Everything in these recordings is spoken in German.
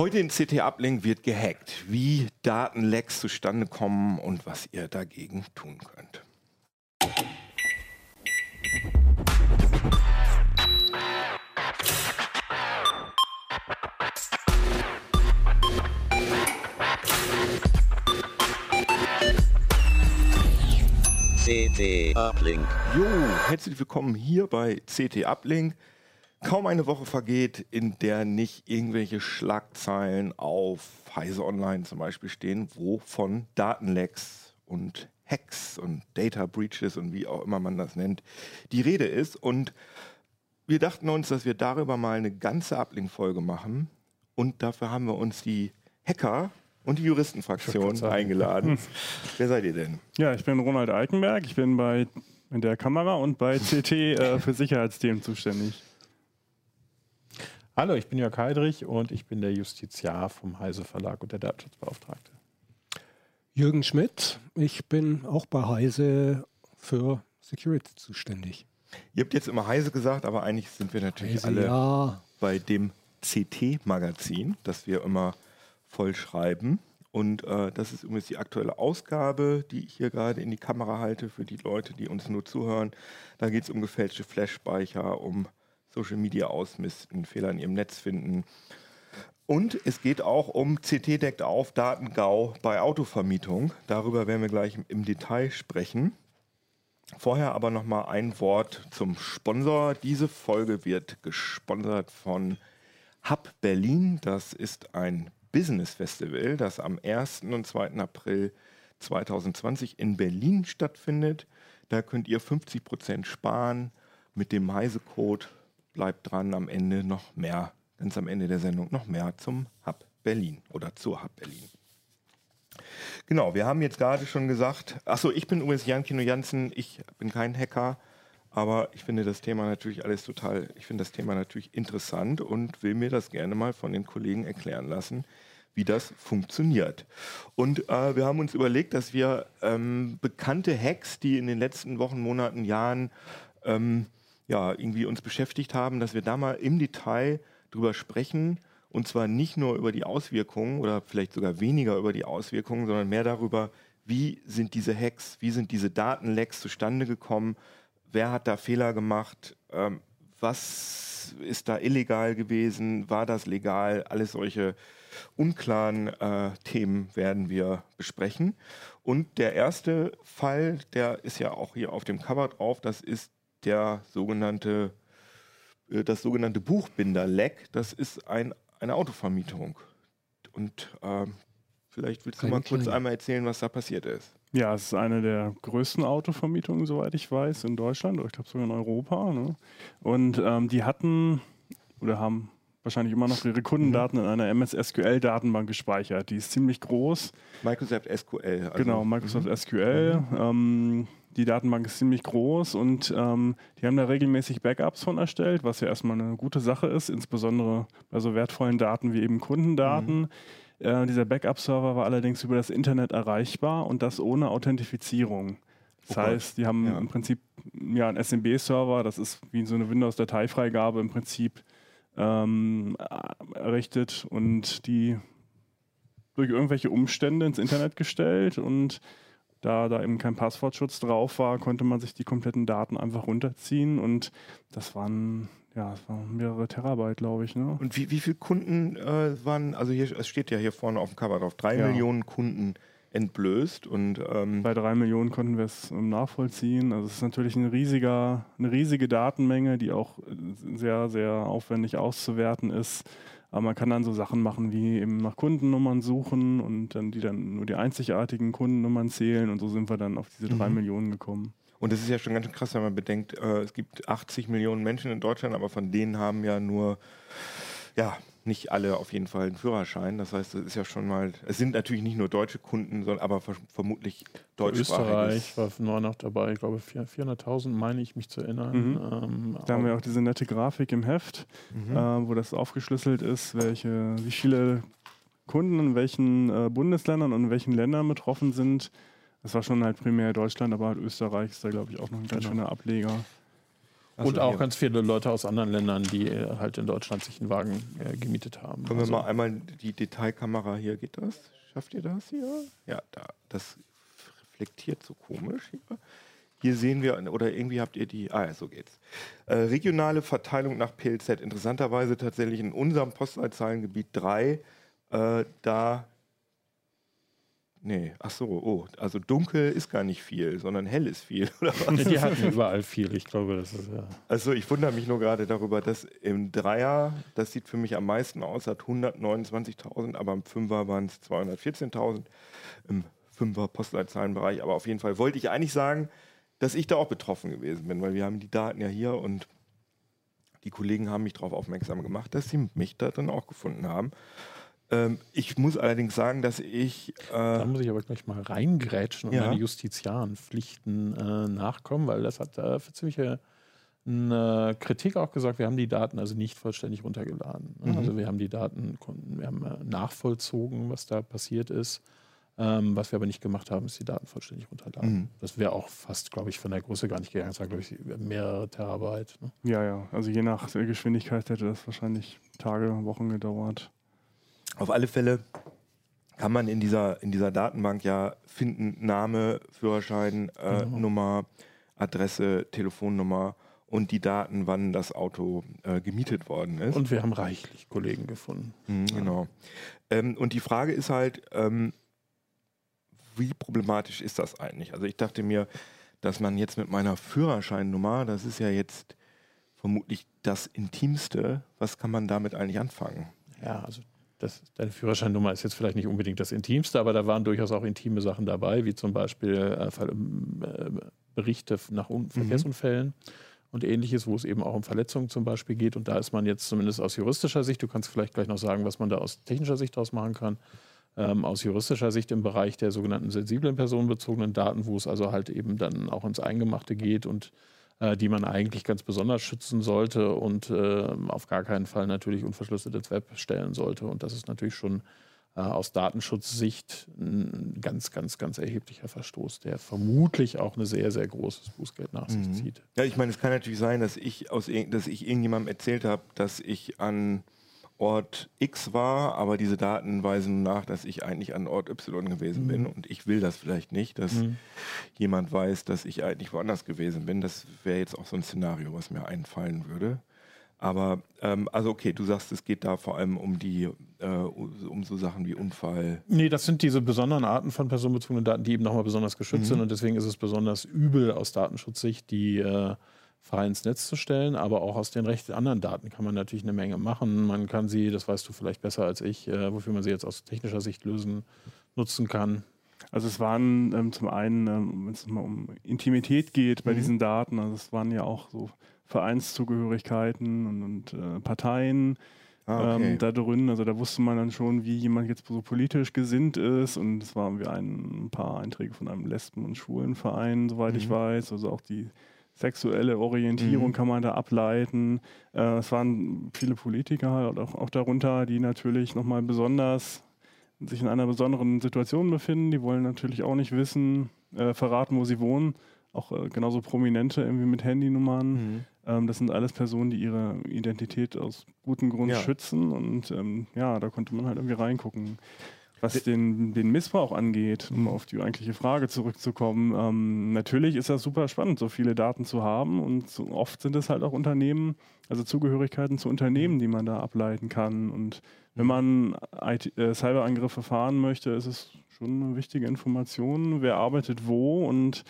Heute in CT Uplink wird gehackt, wie Datenlecks zustande kommen und was ihr dagegen tun könnt. CT Uplink. Jo, herzlich willkommen hier bei CT Uplink. Kaum eine Woche vergeht, in der nicht irgendwelche Schlagzeilen auf Heise Online zum Beispiel stehen, wo von Datenlecks und Hacks und Data Breaches und wie auch immer man das nennt, die Rede ist. Und wir dachten uns, dass wir darüber mal eine ganze Uplink-Folge machen. Und dafür haben wir uns die Hacker und die Juristenfraktion eingeladen. Wer seid ihr denn? Ja, ich bin Ronald Eikenberg. Ich bin bei in der Kamera und bei CT äh, für Sicherheitsthemen zuständig. Hallo, ich bin Jörg Heidrich und ich bin der Justiziar vom Heise Verlag und der Datenschutzbeauftragte. Jürgen Schmidt, ich bin auch bei Heise für Security zuständig. Ihr habt jetzt immer Heise gesagt, aber eigentlich sind wir natürlich Heise, alle ja. bei dem CT-Magazin, das wir immer voll schreiben. Und äh, das ist übrigens die aktuelle Ausgabe, die ich hier gerade in die Kamera halte für die Leute, die uns nur zuhören. Da geht es um gefälschte Flash-Speicher, um Social Media ausmisten, Fehler in ihrem Netz finden. Und es geht auch um CT deckt auf Datengau bei Autovermietung. Darüber werden wir gleich im Detail sprechen. Vorher aber noch mal ein Wort zum Sponsor. Diese Folge wird gesponsert von Hub Berlin. Das ist ein Business Festival, das am 1. und 2. April 2020 in Berlin stattfindet. Da könnt ihr 50% sparen mit dem Heise-Code. Bleibt dran, am Ende noch mehr, ganz am Ende der Sendung noch mehr zum Hub Berlin oder zur Hub Berlin. Genau, wir haben jetzt gerade schon gesagt, achso, ich bin übrigens Jan Kino Jansen, ich bin kein Hacker, aber ich finde das Thema natürlich alles total, ich finde das Thema natürlich interessant und will mir das gerne mal von den Kollegen erklären lassen, wie das funktioniert. Und äh, wir haben uns überlegt, dass wir ähm, bekannte Hacks, die in den letzten Wochen, Monaten, Jahren ähm, ja, irgendwie uns beschäftigt haben, dass wir da mal im Detail drüber sprechen. Und zwar nicht nur über die Auswirkungen oder vielleicht sogar weniger über die Auswirkungen, sondern mehr darüber, wie sind diese Hacks, wie sind diese Datenlecks zustande gekommen, wer hat da Fehler gemacht, ähm, was ist da illegal gewesen, war das legal, alles solche unklaren äh, Themen werden wir besprechen. Und der erste Fall, der ist ja auch hier auf dem Cover drauf, das ist der sogenannte, äh, das sogenannte Buchbinder-Leck. Das ist ein, eine Autovermietung. Und ähm, vielleicht willst Keine du mal kurz kleine. einmal erzählen, was da passiert ist. Ja, es ist eine der größten Autovermietungen, soweit ich weiß, in Deutschland oder ich glaube sogar in Europa. Ne? Und ähm, die hatten oder haben wahrscheinlich immer noch ihre Kundendaten in einer MS-SQL-Datenbank gespeichert. Die ist ziemlich groß. Microsoft SQL. also- genau, Microsoft SQL. Ähm, die Datenbank ist ziemlich groß und ähm, die haben da regelmäßig Backups von erstellt, was ja erstmal eine gute Sache ist, insbesondere bei so wertvollen Daten wie eben Kundendaten. Äh, dieser Backup-Server war allerdings über das Internet erreichbar und das ohne Authentifizierung. Das Oh heißt, die haben Ja. im Prinzip ja, einen SMB-Server, das ist wie so eine Windows-Dateifreigabe im Prinzip ähm, äh, errichtet und die durch irgendwelche Umstände ins Internet gestellt und da da eben kein Passwortschutz drauf war, konnte man sich die kompletten Daten einfach runterziehen und das waren ja, das waren mehrere Terabyte, glaube ich. Ne? Und wie, wie viele Kunden äh, waren, also hier, es steht ja hier vorne auf dem Cover drauf, drei Ja. Millionen Kunden entblößt und ähm, Bei drei Millionen konnten wir es ähm, nachvollziehen. Also es ist natürlich ein riesiger, eine riesige Datenmenge, die auch äh, sehr, sehr aufwendig auszuwerten ist. Aber man kann dann so Sachen machen wie eben nach Kundennummern suchen und dann die dann nur die einzigartigen Kundennummern zählen und so sind wir dann auf diese drei Mhm. Millionen gekommen. Und das ist ja schon ganz krass, wenn man bedenkt, äh, es gibt 80 Millionen Menschen in Deutschland, aber von denen haben ja nur, ja, nicht alle auf jeden Fall einen Führerschein. Das heißt, das ist ja schon mal, es sind natürlich nicht nur deutsche Kunden, sondern aber ver vermutlich deutschsprachige. Österreich war neu noch dabei, ich glaube 400 400.000 meine ich mich zu erinnern. Mhm. Ähm, Da haben wir auch diese nette Grafik im Heft, Mhm. äh, wo das aufgeschlüsselt ist, welche, wie viele Kunden in welchen äh, Bundesländern und in welchen Ländern betroffen sind. Das war schon halt primär Deutschland, aber halt Österreich ist da, glaube ich, auch noch ein ganz Genau. schöner Ableger. Achso, Und auch hier. ganz viele Leute aus anderen Ländern, die äh, halt in Deutschland sich einen Wagen äh, gemietet haben. Können Also- wir mal einmal die Detailkamera hier, geht das? Schafft ihr das hier? Ja, da. Das reflektiert so komisch hier. Hier sehen wir, oder irgendwie habt ihr die, ah ja, so geht's. Äh, regionale Verteilung nach PLZ. Interessanterweise tatsächlich in unserem Postleitzahlengebiet 3, äh, da, nee, ach so, oh, also dunkel ist gar nicht viel, sondern hell ist viel, oder was? Die hatten überall viel. Ich glaube, das ist ja. Also ich wundere mich nur gerade darüber, dass im Dreier, das sieht für mich am meisten aus, hat 129.000, aber im Fünfer waren es 214.000 im Fünfer Postleitzahlenbereich. Aber auf jeden Fall wollte ich eigentlich sagen, dass ich da auch betroffen gewesen bin, weil wir haben die Daten ja hier und die Kollegen haben mich darauf aufmerksam gemacht, dass sie mich da drin auch gefunden haben. Ähm, ich muss allerdings sagen, dass ich... Da Äh, muss ich aber gleich mal reingrätschen und Ja. meine Justiziarenpflichten äh, nachkommen, weil das hat äh, für ziemliche eine Kritik auch gesagt, wir haben die Daten also nicht vollständig runtergeladen. ne? Mhm. Also wir haben die Daten, wir haben äh, nachvollzogen, was da passiert ist. Ähm, was wir aber nicht gemacht haben, ist die Daten vollständig runterladen. Mhm. Das wäre auch fast, glaube ich, von der Größe gar nicht gegangen. Das war, glaube ich, mehrere Terabyte. Ne? Ja, ja. Also je nach Geschwindigkeit hätte das wahrscheinlich Tage, Wochen gedauert. Auf alle Fälle kann man in dieser, in dieser Datenbank ja finden, Name, Führerschein, äh, Genau. Nummer, Adresse, Telefonnummer und die Daten, wann das Auto äh, gemietet worden ist. Und wir haben reichlich Kollegen gefunden. Mhm, genau. Ähm, und die Frage ist halt, ähm, wie problematisch ist das eigentlich? Also ich dachte mir, dass man jetzt mit meiner Führerscheinnummer, das ist ja jetzt vermutlich das Intimste, was kann man damit eigentlich anfangen? Ja, also das, deine Führerscheinnummer ist jetzt vielleicht nicht unbedingt das Intimste, aber da waren durchaus auch intime Sachen dabei, wie zum Beispiel äh, Ver- äh, Berichte nach Un Verkehrsunfällen und ähnliches, wo es eben auch um Verletzungen zum Beispiel geht. Und da ist man jetzt zumindest aus juristischer Sicht, du kannst vielleicht gleich noch sagen, was man da aus technischer Sicht daraus machen kann, ähm, aus juristischer Sicht im Bereich der sogenannten sensiblen personenbezogenen Daten, wo es also halt eben dann auch ins Eingemachte geht und äh, die man eigentlich ganz besonders schützen sollte und äh, auf gar keinen Fall natürlich unverschlüsselt ins Web stellen sollte. Und das ist natürlich schon äh, aus Datenschutzsicht ein ganz, ganz, ganz erheblicher Verstoß, der vermutlich auch ein sehr, sehr großes Bußgeld nach sich Mhm. zieht. Ja, ich meine, es kann natürlich sein, dass ich, aus, dass ich irgendjemandem erzählt habe, dass ich an Ort X war, aber diese Daten weisen nach, dass ich eigentlich an Ort Y gewesen bin und ich will das vielleicht nicht, dass Mhm. jemand weiß, dass ich eigentlich woanders gewesen bin. Das wäre jetzt auch so ein Szenario, was mir einfallen würde. Aber, ähm, also okay, du sagst, es geht da vor allem um die, äh, um so Sachen wie Unfall. Nee, das sind diese besonderen Arten von personenbezogenen Daten, die eben nochmal besonders geschützt Mhm. sind. Und deswegen ist es besonders übel aus Datenschutzsicht, die äh, frei ins Netz zu stellen. Aber auch aus den recht anderen Daten kann man natürlich eine Menge machen. Man kann sie, das weißt du vielleicht besser als ich, äh, wofür man sie jetzt aus technischer Sicht lösen, nutzen kann. Also es waren ähm, zum einen, ähm, wenn es mal um Intimität geht bei Mhm. diesen Daten, also es waren ja auch so Vereinszugehörigkeiten und, und äh, Parteien Ah, okay. ähm, da drin. Also da wusste man dann schon, wie jemand jetzt so politisch gesinnt ist. Und es waren wir ein, ein paar Einträge von einem Lesben- und Schwulenverein, soweit ich Mhm. weiß. Also auch die sexuelle Orientierung Mhm. kann man da ableiten. Äh, es waren viele Politiker halt auch, auch darunter, die natürlich nochmal besonders sich in einer besonderen Situation befinden. Die wollen natürlich auch nicht wissen, äh, verraten, wo sie wohnen. Auch äh, genauso Prominente irgendwie mit Handynummern. Mhm. Ähm, das sind alles Personen, die ihre Identität aus gutem Grund Ja. schützen. Und ähm, ja, da konnte man halt irgendwie reingucken. Was den, den Missbrauch angeht, um auf die eigentliche Frage zurückzukommen, ähm, natürlich ist das super spannend, so viele Daten zu haben. Und so oft sind es halt auch Unternehmen, also Zugehörigkeiten zu Unternehmen, die man da ableiten kann. Und wenn man IT, äh, Cyberangriffe fahren möchte, ist es schon eine wichtige Information, wer arbeitet wo. Und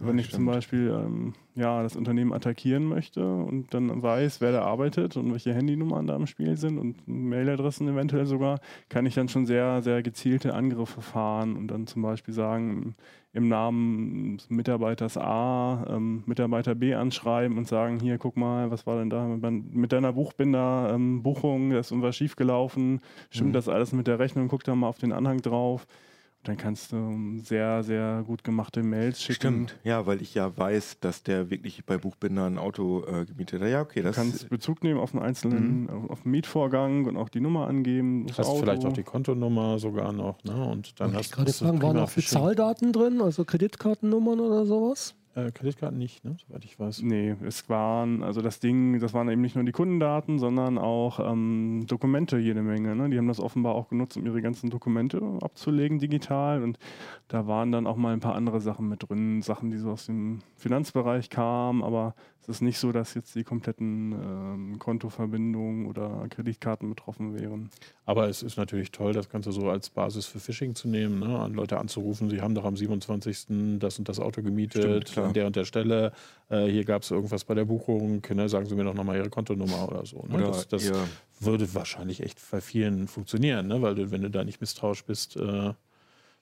wenn ich zum. Beispiel ähm, ja, das Unternehmen attackieren möchte und dann weiß, wer da arbeitet und welche Handynummern da im Spiel sind und Mailadressen eventuell sogar, kann ich dann schon sehr, sehr gezielte Angriffe fahren und dann zum Beispiel sagen, im Namen des Mitarbeiters A ähm, Mitarbeiter B anschreiben und sagen, hier, guck mal, was war denn da mit- deiner Buchbinder ähm, Buchung, da ist irgendwas schiefgelaufen, stimmt Mhm. das alles mit der Rechnung, guck da mal auf den Anhang drauf. Und dann kannst du sehr, sehr gut gemachte Mails schicken. Stimmt, ja, weil ich ja weiß, dass der wirklich bei Buchbinder ein Auto äh, gemietet hat. Ja, okay, Du das kannst Bezug nehmen auf einen einzelnen, auf, auf den Mietvorgang und auch die Nummer angeben. das Hast Auto. vielleicht auch die Kontonummer sogar noch. Ne? Und dann Wollte hast ich gerade du fragen, waren auch. Bezahldaten drin, also Kreditkartennummern oder sowas? Äh, Kreditkarten nicht, ne? soweit ich weiß. Nee, es waren, also das Ding, das waren eben nicht nur die Kundendaten, sondern auch ähm, Dokumente jede Menge. Ne? Die haben das offenbar auch genutzt, um ihre ganzen Dokumente abzulegen digital. Und da waren dann auch mal ein paar andere Sachen mit drin, Sachen, die so aus dem Finanzbereich kamen, aber es ist nicht so, dass jetzt die kompletten ähm, Kontoverbindungen oder Kreditkarten betroffen wären. Aber es ist natürlich toll, das Ganze so als Basis für Phishing zu nehmen, ne? an Leute anzurufen, sie haben doch am 27. das und das Auto gemietet, Stimmt, an der und der Stelle, äh, hier gab es irgendwas bei der Buchung, ne? sagen Sie mir doch nochmal Ihre Kontonummer oder so. Ne? Oder das das würde wahrscheinlich echt bei vielen funktionieren, ne? weil du, wenn du da nicht misstrauisch bist, äh,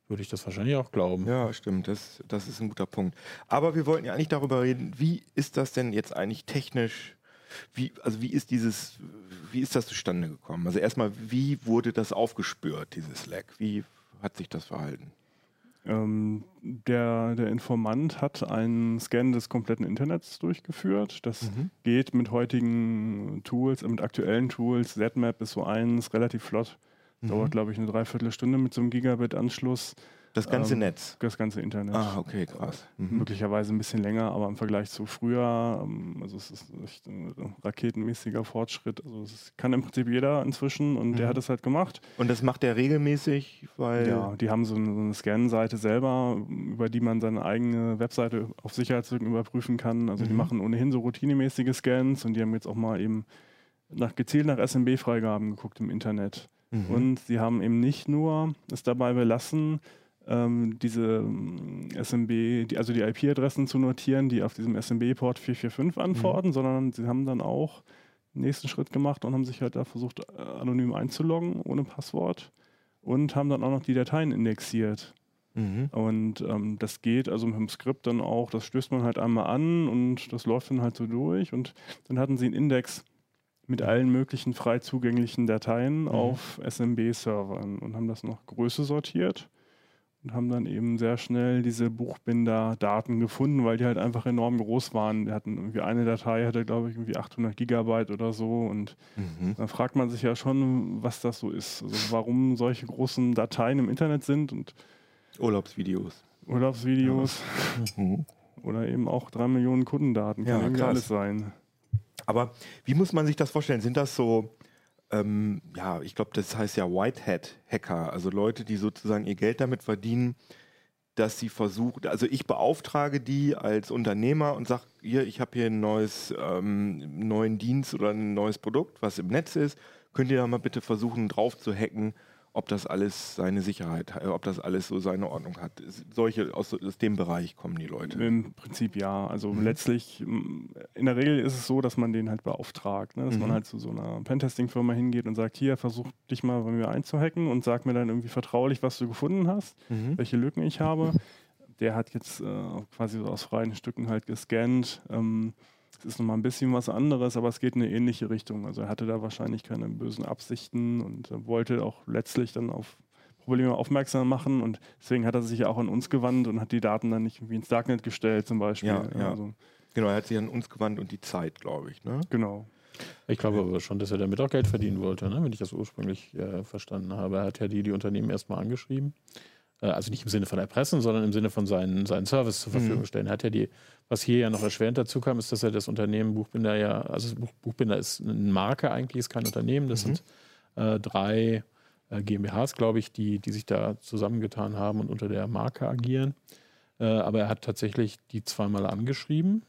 würde ich das wahrscheinlich auch glauben. Ja, stimmt, das, das ist ein guter Punkt. Aber wir wollten ja eigentlich darüber reden, wie ist das denn jetzt eigentlich technisch, wie, also wie ist dieses, wie ist das zustande gekommen? Also erstmal, wie wurde das aufgespürt, dieses Slack? Wie hat sich das verhalten? Ähm, der, der Informant hat einen Scan des kompletten Internets durchgeführt. Das Mhm. geht mit heutigen Tools, mit aktuellen Tools. ZMAP ist so eins, relativ flott. Dauert, glaube ich, eine Dreiviertelstunde mit so einem Gigabit-Anschluss. Das ganze Ähm, Netz. Das ganze Internet. Ah, okay, krass. Mhm. Möglicherweise ein bisschen länger, aber im Vergleich zu früher, ähm, also es ist echt ein raketenmäßiger Fortschritt. Also es kann im Prinzip jeder inzwischen und der Mhm. hat es halt gemacht. Und das macht er regelmäßig, weil. Ja, die haben so eine, so eine Scan-Seite selber, über die man seine eigene Webseite auf Sicherheitslücken überprüfen kann. Also die Mhm. machen ohnehin so routinemäßige Scans und die haben jetzt auch mal eben nach, gezielt nach SMB-Freigaben geguckt im Internet. Mhm. Und sie haben eben nicht nur es dabei belassen, ähm, diese ähm, SMB, die, also die IP-Adressen zu notieren, die auf diesem SMB-Port 445 antworten, sondern sie haben dann auch den nächsten Schritt gemacht und haben sich halt da versucht, äh, anonym einzuloggen, ohne Passwort und haben dann auch noch die Dateien indexiert. Mhm. Und ähm, das geht also mit dem Skript dann auch, das stößt man halt einmal an und das läuft dann halt so durch. Und dann hatten sie einen Index mit allen möglichen frei zugänglichen Dateien auf SMB-Servern und haben das nach Größe sortiert und haben dann eben sehr schnell diese Buchbinder-Daten gefunden, weil die halt einfach enorm groß waren. Die hatten irgendwie eine Datei, hatte glaube ich irgendwie 800 Gigabyte oder so und Mhm. da fragt man sich ja schon, was das so ist. Also warum solche großen Dateien im Internet sind und Urlaubsvideos. Urlaubsvideos Mhm. oder eben auch drei Millionen Kundendaten. Kann Ja, irgendwie alles sein. Aber wie muss man sich das vorstellen? Sind das so, ähm, ja, ich glaube, das heißt ja Whitehead-Hacker, also Leute, die sozusagen ihr Geld damit verdienen, dass sie versuchen, also ich beauftrage die als Unternehmer und sage, hier, ich habe hier ein neues, ähm, einen neuen Dienst oder ein neues Produkt, was im Netz ist. Könnt ihr da mal bitte versuchen, drauf zu hacken, ob das alles seine Sicherheit, hat, ob das alles so seine Ordnung hat. Solche aus, aus dem Bereich kommen die Leute. Im Prinzip ja. Also Mhm. letztlich, in der Regel ist es so, dass man den halt beauftragt. Ne? Dass Mhm. man halt zu so einer Pentesting-Firma hingeht und sagt, hier, versuch dich mal bei mir einzuhacken und sag mir dann irgendwie vertraulich, was du gefunden hast, Mhm. welche Lücken ich habe. Der hat jetzt äh, quasi so aus freien Stücken halt gescannt. Ähm, es ist nochmal ein bisschen was anderes, aber es geht in eine ähnliche Richtung. Also er hatte da wahrscheinlich keine bösen Absichten und wollte auch letztlich dann auf Probleme aufmerksam machen und deswegen hat er sich ja auch an uns gewandt und hat die Daten dann nicht irgendwie ins Darknet gestellt zum Beispiel. Ja, ja. Also, Genau, er hat sich an uns gewandt und die Zeit, glaube ich. Ne? genau. Ich glaube aber schon, dass er damit auch Geld verdienen wollte, ne? wenn ich das ursprünglich äh, verstanden habe. Er hat ja die, die Unternehmen erstmal angeschrieben. Äh, also nicht im Sinne von erpressen, sondern im Sinne von seinen, seinen Service zur Verfügung Mhm. stellen. Hat ja die, was hier ja noch erschwerend dazu kam, ist, dass er das Unternehmen Buchbinder ja, also Buch, Buchbinder ist eine Marke eigentlich, ist kein Unternehmen. Das Mhm. sind äh, drei äh, GmbHs, glaube ich, die, die sich da zusammengetan haben und unter der Marke agieren. Äh, aber er hat tatsächlich die zweimal angeschrieben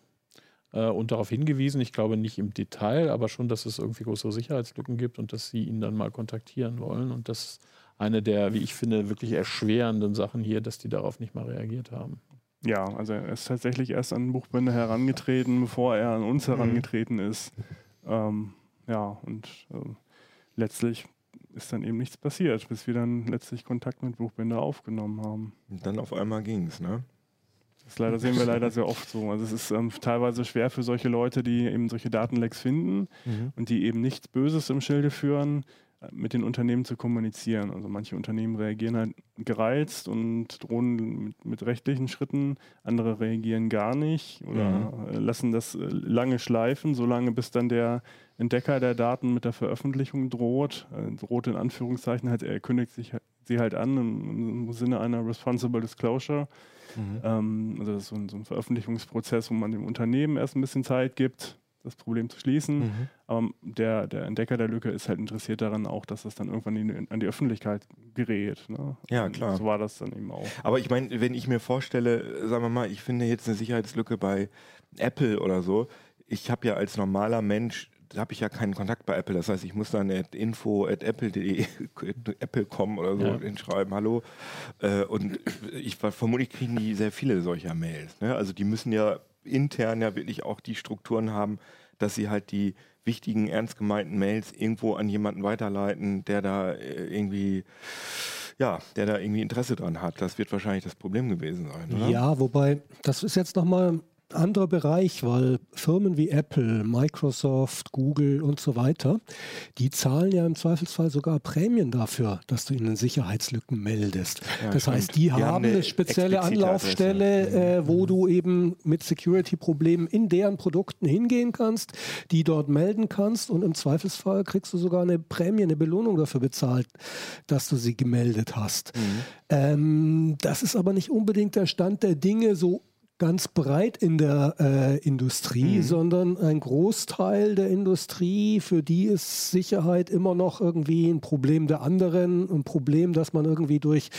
äh, und darauf hingewiesen, ich glaube nicht im Detail, aber schon, dass es irgendwie größere Sicherheitslücken gibt und dass sie ihn dann mal kontaktieren wollen. Und das eine der, wie ich finde, wirklich erschwerenden Sachen hier, dass die darauf nicht mal reagiert haben. Ja, also er ist tatsächlich erst an Buchbinder herangetreten, bevor er an uns Mhm. herangetreten ist. Ähm, ja, und ähm, letztlich ist dann eben nichts passiert, bis wir dann letztlich Kontakt mit Buchbinder aufgenommen haben. Und dann auf einmal ging es, ne? Das leider sehen wir leider sehr oft so. Also es ist ähm, teilweise schwer für solche Leute, die eben solche Datenlecks finden und die eben nichts Böses im Schilde führen, äh, mit den Unternehmen zu kommunizieren. Also manche Unternehmen reagieren halt gereizt und drohen mit, mit rechtlichen Schritten, andere reagieren gar nicht oder äh, lassen das äh, lange schleifen, solange bis dann der Entdecker der Daten mit der Veröffentlichung droht. Äh, droht in Anführungszeichen, halt, er kündigt sich, sie halt an im, im Sinne einer Responsible Disclosure. Ähm, also das ist so ein, so ein Veröffentlichungsprozess, wo man dem Unternehmen erst ein bisschen Zeit gibt, das Problem zu schließen. Mhm. Aber der, der Entdecker der Lücke ist halt interessiert daran auch, dass das dann irgendwann in, an die Öffentlichkeit gerät. Ne? Ja, Und klar. So war das dann eben auch. Aber ich meine, wenn ich mir vorstelle, sagen wir mal, ich finde jetzt eine Sicherheitslücke bei Apple oder so, ich habe ja als normaler Mensch, da habe ich ja keinen Kontakt bei Apple. Das heißt, ich muss dann at info at apple.de apple.com oder so Ja. hinschreiben, hallo. Äh, und ich ver- vermutlich kriegen die sehr viele solcher Mails. Ne? Also die müssen ja intern ja wirklich auch die Strukturen haben, dass sie halt die wichtigen, ernst gemeinten Mails irgendwo an jemanden weiterleiten, der da äh, irgendwie ja, der da irgendwie Interesse dran hat. Das wird wahrscheinlich das Problem gewesen sein, oder? Ja, wobei, das ist jetzt nochmal anderer Bereich, weil Firmen wie Apple, Microsoft, Google und so weiter, die zahlen ja im Zweifelsfall sogar Prämien dafür, dass du ihnen Sicherheitslücken meldest. Ja, das stimmt. heißt, die, Die haben haben eine spezielle Anlaufstelle. Mhm. äh, wo du eben mit Security-Problemen in deren Produkten hingehen kannst, die dort melden kannst und im Zweifelsfall kriegst du sogar eine Prämie, eine Belohnung dafür bezahlt, dass du sie gemeldet hast. Mhm. Ähm, das ist aber nicht unbedingt der Stand der Dinge so ganz breit in der äh, Industrie, Mhm. sondern ein Großteil der Industrie, für die ist Sicherheit immer noch irgendwie ein Problem der anderen, ein Problem, das man irgendwie durch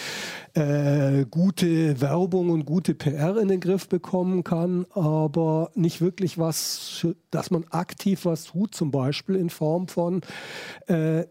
äh, gute Werbung und gute PR in den Griff bekommen kann, aber nicht wirklich was, dass man aktiv was tut, zum Beispiel in Form von äh,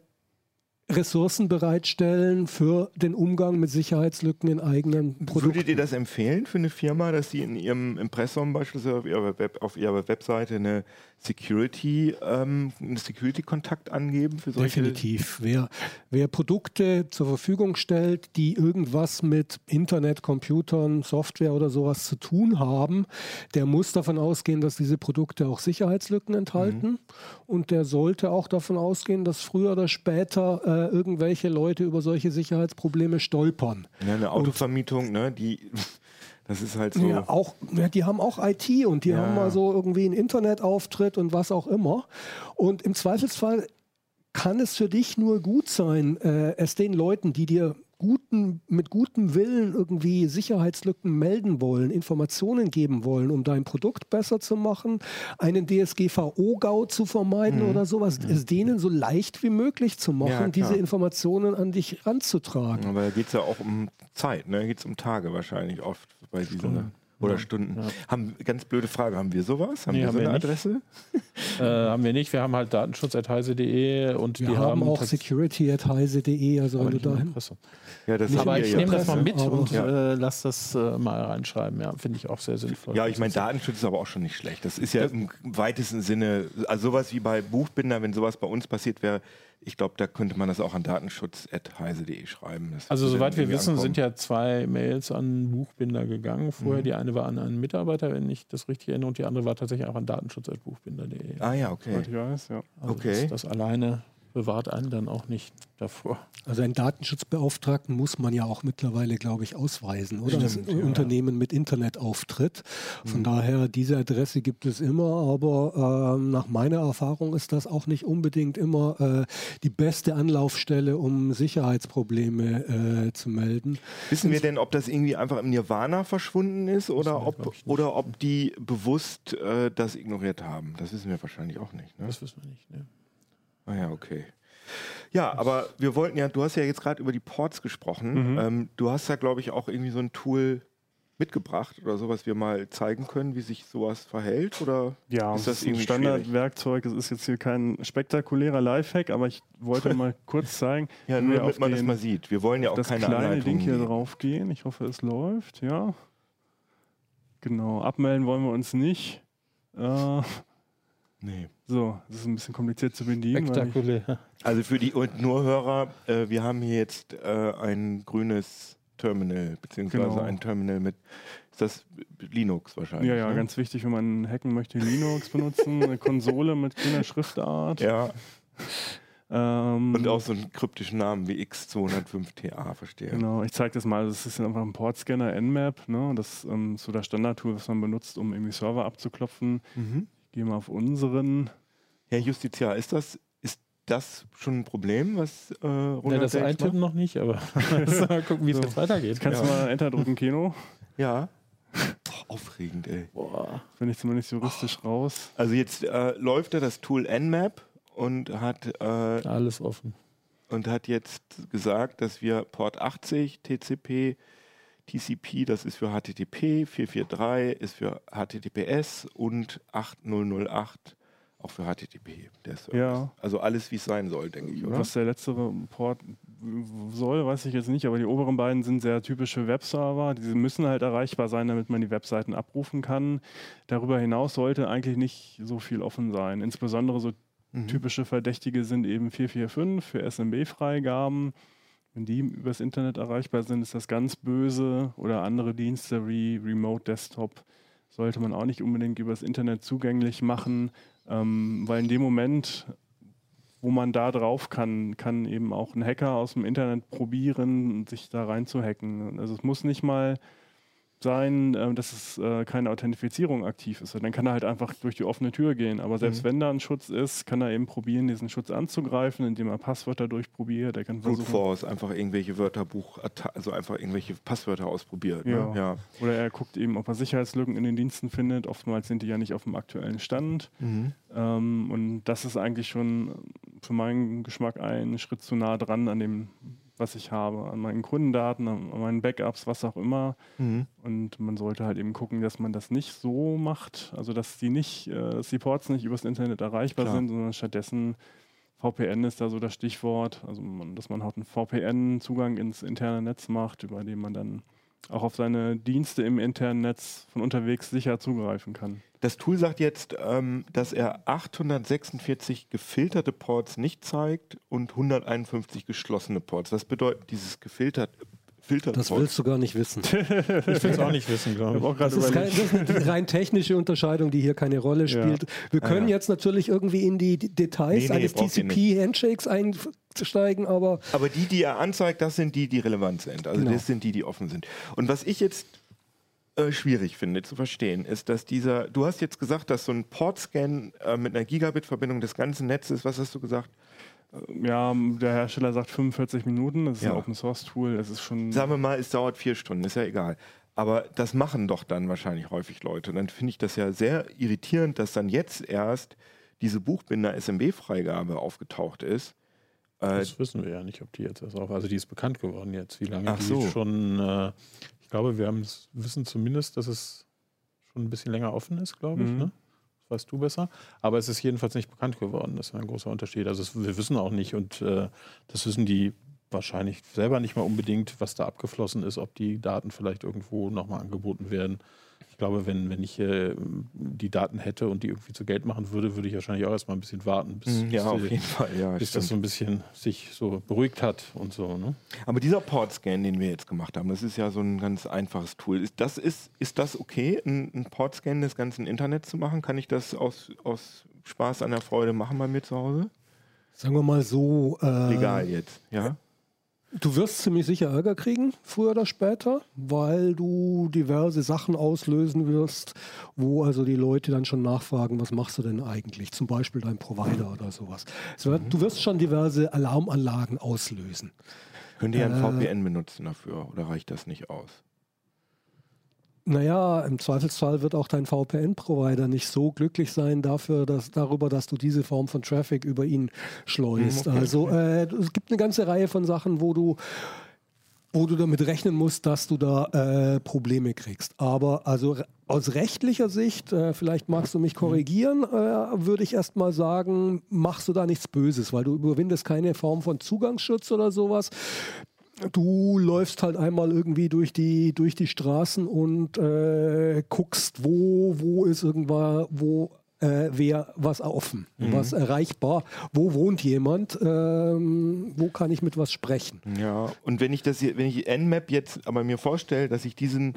Ressourcen bereitstellen für den Umgang mit Sicherheitslücken in eigenen Produkten. Würdet ihr das empfehlen für eine Firma, dass sie in ihrem Impressum beispielsweise auf ihrer, Web, auf ihrer Webseite eine Security, ähm, einen Security-Kontakt angeben für solche? Definitiv. Wer, wer Produkte zur Verfügung stellt, die irgendwas mit Internet, Computern, Software oder sowas zu tun haben, der muss davon ausgehen, dass diese Produkte auch Sicherheitslücken enthalten. Und der sollte auch davon ausgehen, dass früher oder später äh, irgendwelche Leute über solche Sicherheitsprobleme stolpern. Ja, eine Autovermietung, ne, die, das ist halt so. Ja, auch, ja, die haben auch IT und die Ja, haben mal so irgendwie einen Internetauftritt und was auch immer. Und im Zweifelsfall kann es für dich nur gut sein, äh, es den Leuten, die dir guten, mit gutem Willen irgendwie Sicherheitslücken melden wollen, Informationen geben wollen, um dein Produkt besser zu machen, einen DSGVO-GAU zu vermeiden oder sowas, es denen so leicht wie möglich zu machen, Mhm. Ja, diese Informationen an dich ranzutragen. Aber da geht es ja auch um Zeit, ne? Da geht es um Tage wahrscheinlich oft bei dieser. Oder Stunden. Haben, ganz blöde Frage, haben wir sowas? Haben Nee, wir haben so wir eine nicht. Adresse? Äh, haben wir nicht. Wir haben halt datenschutz.heise.de und Wir die haben auch security.heise.de, also wenn du Presse. Ja, das Nicht haben Aber wir ich ja. nehme das mal mit aber- und Ja. äh, lass das äh, mal reinschreiben. Ja, finde ich auch sehr sinnvoll. Ja, ich meine, Datenschutz ist aber auch schon nicht schlecht. Das ist ja im weitesten Sinne, also sowas wie bei Buchbinder, wenn sowas bei uns passiert wäre, ich glaube, da könnte man das auch an datenschutz.heise.de schreiben. Das Also soweit wir wissen, ankommen. sind ja zwei Mails an Buchbinder gegangen. Vorher Mhm. die eine war an einen Mitarbeiter, wenn ich das richtig erinnere, und die andere war tatsächlich auch an datenschutz.buchbinder.de. Ah ja, okay. Soweit ich weiß, ja. Also okay. das, das alleine bewahrt einen dann auch nicht davor. Also einen Datenschutzbeauftragten muss man ja auch mittlerweile, glaube ich, ausweisen, oder? Stimmt, ein ja. Unternehmen mit Internetauftritt. Von Mhm. daher, diese Adresse gibt es immer, aber ähm, nach meiner Erfahrung ist das auch nicht unbedingt immer äh, die beste Anlaufstelle, um Sicherheitsprobleme äh, zu melden. Wissen wir denn, ob das irgendwie einfach im Nirvana verschwunden ist oder ob, oder ob die bewusst äh, das ignoriert haben? Das wissen wir wahrscheinlich auch nicht. Ne? Das wissen wir nicht. Ne? Ah ja, okay. Ja, aber wir wollten ja, du hast ja jetzt gerade über die Ports gesprochen. Mhm. Ähm, du hast ja, glaube ich, auch irgendwie so ein Tool mitgebracht oder so, was wir mal zeigen können, wie sich sowas verhält? Oder Ja, ist es das ist ein? Standardwerkzeug. Es ist jetzt hier kein spektakulärer Lifehack, aber ich wollte mal kurz zeigen, Ja, nur damit man das den- mal sieht. Wir wollen ja auch das keine kleine Anleitung Ding hier geben. drauf gehen. Ich hoffe, es läuft. Ja. Genau. Abmelden wollen wir uns nicht. Äh, Nee. so, das ist ein bisschen kompliziert zu bedienen. Spektakulär. Also für die und nur Hörer, äh, wir haben hier jetzt äh, ein grünes Terminal, beziehungsweise Genau. ein Terminal mit, ist das Linux wahrscheinlich? Ja, ja, ne? ganz wichtig, wenn man hacken möchte, Linux benutzen, eine Konsole mit grüner Schriftart. Ja, Ähm, und auch so einen kryptischen Namen wie X205TA, verstehe. Genau, ich zeige das mal. Das ist einfach ein Portscanner Nmap. Ne? Das ähm, ist so das Standardtool, was man benutzt, um irgendwie Server abzuklopfen. Mhm. Gehen wir auf unseren. Herr Justiziar, ist das, ist das schon ein Problem, was äh, Ja, das 106 Eintippen macht? noch nicht, aber mal gucken, wie es So. jetzt weitergeht. Kannst du mal Enter drücken, Kino? Ja. Boah, aufregend, ey. Boah. Bin ich zumindest juristisch raus. Also jetzt äh, läuft da das Tool Nmap und hat, äh, Alles offen. und hat jetzt gesagt, dass wir Port 80, TCP, TCP, das ist für HTTP, 443 ist für HTTPS und 8008 auch für HTTP. Ja. Also alles, wie es sein soll, denke ich, oder? Was der letztere Port soll, weiß ich jetzt nicht, aber die oberen beiden sind sehr typische Webserver. Diese müssen halt erreichbar sein, damit man die Webseiten abrufen kann. Darüber hinaus sollte eigentlich nicht so viel offen sein. Insbesondere so Mhm. typische Verdächtige sind eben 445 für SMB-Freigaben. Wenn die übers Internet erreichbar sind, ist das ganz böse. Oder andere Dienste wie Remote Desktop sollte man auch nicht unbedingt übers Internet zugänglich machen, ähm, weil in dem Moment, wo man da drauf kann, kann eben auch ein Hacker aus dem Internet probieren, sich da rein zu hacken. Also es muss nicht mal sein, äh, dass es äh, keine Authentifizierung aktiv ist. Dann kann er halt einfach durch die offene Tür gehen. Aber selbst Mhm. wenn da ein Schutz ist, kann er eben probieren, diesen Schutz anzugreifen, indem er Passwörter durchprobiert. Er kann Brute Force, einfach irgendwelche Wörterbuch, also einfach irgendwelche Passwörter ausprobiert. Ja. Ne? ja. oder er guckt eben, ob er Sicherheitslücken in den Diensten findet. Oftmals sind die ja nicht auf dem aktuellen Stand. Mhm. Ähm, und das ist eigentlich schon für meinen Geschmack ein Schritt zu nah dran an dem, was ich habe, an meinen Kundendaten, an meinen Backups, was auch immer. Mhm. Und man sollte halt eben gucken, dass man das nicht so macht, also dass die nicht, äh, dass die Ports nicht übers Internet erreichbar Klar. sind, sondern stattdessen VPN ist da so das Stichwort, also man, dass man halt einen VPN-Zugang ins interne Netz macht, über den man dann auch auf seine Dienste im internen Netz von unterwegs sicher zugreifen kann. Das Tool sagt jetzt, ähm, dass er 846 gefilterte Ports nicht zeigt und 151 geschlossene Ports. Was bedeutet dieses gefiltert? Filtert Das willst du gar nicht wissen. Ich will es auch nicht wissen, glaube ich. Das ist, kein, das ist eine rein technische Unterscheidung, die hier keine Rolle spielt. Wir Ah, können ja. jetzt natürlich irgendwie in die Details Nee, nee, eines TCP-Handshakes einsteigen, aber Aber die, die er anzeigt, das sind die, die relevant sind. Also Genau. das sind die, die offen sind. Und was ich jetzt äh, schwierig finde zu verstehen, ist, dass dieser, du hast jetzt gesagt, dass so ein Portscan äh, mit einer Gigabit-Verbindung des ganzen Netzes, was hast du gesagt? Ja, der Hersteller sagt 45 Minuten, das ist Ja. ein Open Source Tool, das ist schon. Sagen wir mal, es dauert vier Stunden, ist ja egal. Aber das machen doch dann wahrscheinlich häufig Leute. Dann finde ich das ja sehr irritierend, dass dann jetzt erst diese Buchbinder SMB-Freigabe aufgetaucht ist. Äh, Das wissen wir ja nicht, ob die jetzt erst auf. Also die ist bekannt geworden jetzt, wie lange Ach die so. schon. Äh, ich glaube, wir haben es- wissen zumindest, dass es schon ein bisschen länger offen ist, glaube ich. Mhm. Ne? Weißt du besser. Aber es ist jedenfalls nicht bekannt geworden. Das ist ein großer Unterschied. Also es, wir wissen auch nicht und äh, das wissen die wahrscheinlich selber nicht mal unbedingt, was da abgeflossen ist, ob die Daten vielleicht irgendwo nochmal angeboten werden. Ich glaube, wenn, wenn ich äh, die Daten hätte und die irgendwie zu Geld machen würde, würde ich wahrscheinlich auch erstmal ein bisschen warten, bis, ja, bis, auf die, jeden Fall. Ja, bis stimmt. das so ein bisschen sich so beruhigt hat und so. Ne? Aber dieser Portscan, den wir jetzt gemacht haben, das ist ja so ein ganz einfaches Tool. Ist das, ist, ist das okay, ein, ein Portscan des ganzen Internets zu machen? Kann ich das aus, aus Spaß an der Freude machen bei mir zu Hause? sagen wir mal so, äh, Legal jetzt, ja? Du wirst ziemlich sicher Ärger kriegen, früher oder später, weil du diverse Sachen auslösen wirst, wo also die Leute dann schon nachfragen, was machst du denn eigentlich? Zum Beispiel dein Provider oder sowas. Du wirst schon diverse Alarmanlagen auslösen. Könnt ihr ein Äh, VPN benutzen dafür oder reicht das nicht aus? Naja, im Zweifelsfall wird auch dein VPN-Provider nicht so glücklich sein dafür, dass, darüber, dass du diese Form von Traffic über ihn schleust. Hm, okay. Also äh, es gibt eine ganze Reihe von Sachen, wo du wo du damit rechnen musst, dass du da äh, Probleme kriegst. Aber also aus rechtlicher Sicht, äh, vielleicht magst du mich korrigieren, äh, würde ich erstmal sagen, machst du da nichts Böses, weil du überwindest keine Form von Zugangsschutz oder sowas. Du läufst halt einmal irgendwie durch die, durch die Straßen und äh, guckst, wo, wo ist irgendwann, wo äh, wer was offen, was erreichbar, wo wohnt jemand, ähm, wo kann ich mit was sprechen. Ja, und wenn ich das hier, wenn ich Nmap jetzt aber mir vorstelle, dass ich diesen,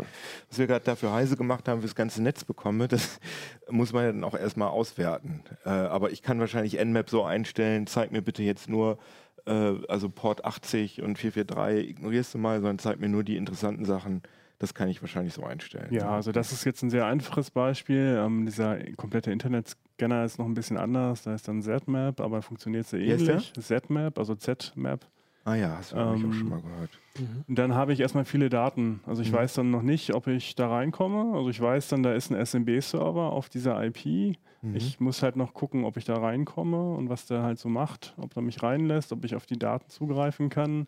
was wir gerade dafür heise gemacht haben, fürs ganze Netz bekomme, das muss man ja dann auch erstmal auswerten. Äh, aber ich kann wahrscheinlich Nmap so einstellen, zeig mir bitte jetzt nur, äh, also Port 80 und 443 ignorierst du mal, sondern zeig mir nur die interessanten Sachen. Das kann ich wahrscheinlich so einstellen. Ja, also das ist jetzt ein sehr einfaches Beispiel. Ähm, dieser komplette Scanner ist noch ein bisschen anders, da ist dann ZMap, aber funktioniert sehr ähnlich. ZMap, also ZMap. Ah ja, hast du ich, auch Ähm, schon mal gehört. Und dann habe ich erstmal viele Daten. Also ich Mhm. weiß dann noch nicht, ob ich da reinkomme. Also ich weiß dann, da ist ein SMB-Server auf dieser IP. Mhm. Ich muss halt noch gucken, ob ich da reinkomme und was der halt so macht, ob er mich reinlässt, ob ich auf die Daten zugreifen kann.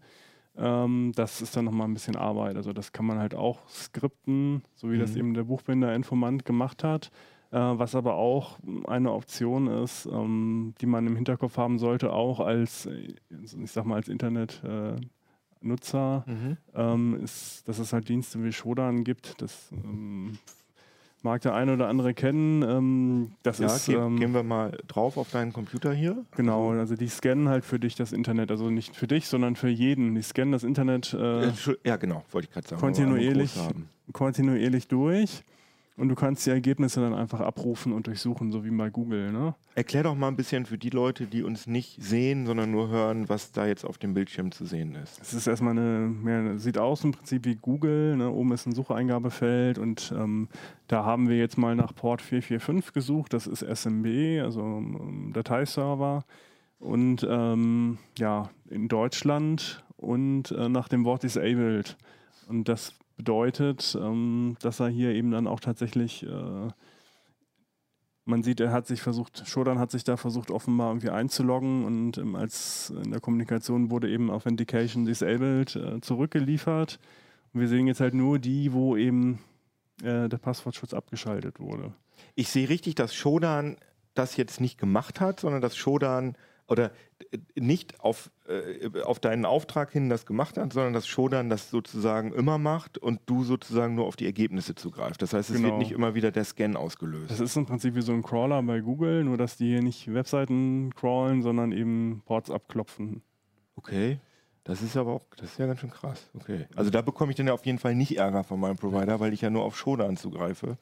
Ähm, das ist dann nochmal ein bisschen Arbeit. Also das kann man halt auch skripten, so wie das Mhm. eben der Buchbinder-Informant gemacht hat. Äh, was aber auch eine Option ist, ähm, die man im Hinterkopf haben sollte, auch als, äh, ich sag mal, als Internet-Nutzer, Nutzer, Mhm. ähm, ist, dass es halt Dienste wie Shodan gibt. Das ähm, mag der eine oder andere kennen. Das Ja, ist ähm, gehen wir mal drauf auf deinen Computer hier. genau, also die scannen halt für dich das Internet, also nicht für dich, sondern für jeden. Die scannen das Internet äh, Äh, ja, genau, wollte ich gerade sagen. kontinuierlich, kontinuierlich durch. Und du kannst die Ergebnisse dann einfach abrufen und durchsuchen, so wie bei Google. Ne? Erklär doch mal ein bisschen für die Leute, die uns nicht sehen, sondern nur hören, was da jetzt auf dem Bildschirm zu sehen ist. Es ist erstmal eine, mehr, sieht aus im Prinzip wie Google. Ne? Oben ist ein Sucheingabefeld und ähm, da haben wir jetzt mal nach Port 445 gesucht. Das ist SMB, also ähm, Dateiserver. Und ähm, ja, in Deutschland und äh, nach dem Wort disabled. Und das bedeutet, ähm, dass er hier eben dann auch tatsächlich äh, man sieht, er hat sich versucht, Shodan hat sich da versucht, offenbar irgendwie einzuloggen und ähm, als in der Kommunikation wurde eben Authentication Disabled äh, zurückgeliefert. Und wir sehen jetzt halt nur die, wo eben äh, der Passwortschutz abgeschaltet wurde. Ich sehe richtig, dass Shodan das jetzt nicht gemacht hat, sondern dass Shodan oder äh, nicht auf, äh, auf deinen Auftrag hin das gemacht hat, sondern dass Shodan das sozusagen immer macht und du sozusagen nur auf die Ergebnisse zugreifst. Das heißt, es Genau. wird nicht immer wieder der Scan ausgelöst. Das ist im Prinzip wie so ein Crawler bei Google, nur dass die hier nicht Webseiten crawlen, sondern eben Ports abklopfen. Okay. Das ist aber auch, das ist ja ganz schön krass. Okay. Also da bekomme ich dann ja auf jeden Fall nicht Ärger von meinem Provider, weil ich ja nur auf Shodan zugreife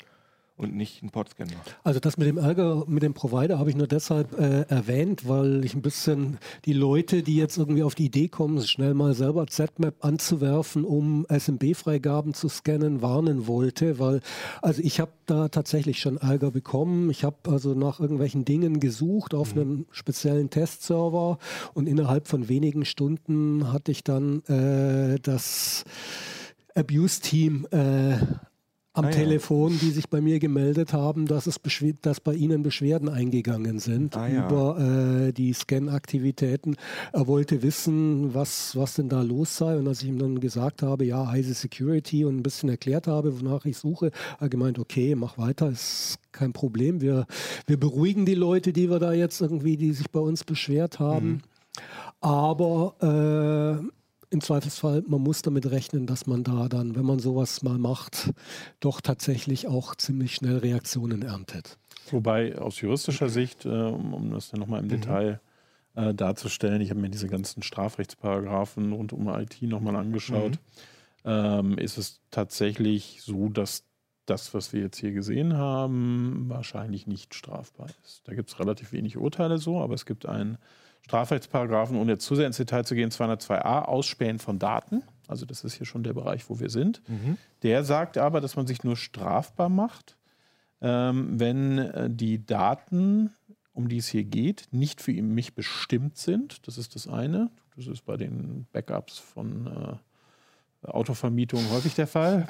und nicht einen Podscan mache. Also das mit dem Ärger mit dem Provider habe ich nur deshalb äh, erwähnt, weil ich ein bisschen die Leute, die jetzt irgendwie auf die Idee kommen, schnell mal selber ZMap anzuwerfen, um SMB-Freigaben zu scannen, warnen wollte, weil also ich habe da tatsächlich schon Ärger bekommen. Ich habe also nach irgendwelchen Dingen gesucht auf einem speziellen Testserver und innerhalb von wenigen Stunden hatte ich dann äh, das Abuse-Team äh, am Ah, ja. Telefon, die sich bei mir gemeldet haben, dass, es dass bei ihnen Beschwerden eingegangen sind Ah, ja. über äh, die Scan-Aktivitäten. Er wollte wissen, was, was denn da los sei. Und als ich ihm dann gesagt habe, ja, ISO Security und ein bisschen erklärt habe, wonach ich suche, hat er gemeint, okay, mach weiter, ist kein Problem. Wir, wir beruhigen die Leute, die wir da jetzt irgendwie, die sich bei uns beschwert haben. Mhm. Aber äh, im Zweifelsfall, man muss damit rechnen, dass man da dann, wenn man sowas mal macht, doch tatsächlich auch ziemlich schnell Reaktionen erntet. Wobei aus juristischer Sicht, äh, um, um das dann nochmal im Detail äh, darzustellen, ich habe mir diese ganzen Strafrechtsparagraphen rund um IT nochmal angeschaut, ähm, ist es tatsächlich so, dass das, was wir jetzt hier gesehen haben, wahrscheinlich nicht strafbar ist. Da gibt es relativ wenig Urteile so, aber es gibt einen Strafrechtsparagraphen, ohne jetzt zu sehr ins Detail zu gehen, 202a, Ausspähen von Daten. Also das ist hier schon der Bereich, wo wir sind. Der sagt aber, dass man sich nur strafbar macht, ähm, wenn äh, die Daten, um die es hier geht, nicht für mich bestimmt sind. Das ist das eine. Das ist bei den Backups von äh, Autovermietung häufig der Fall.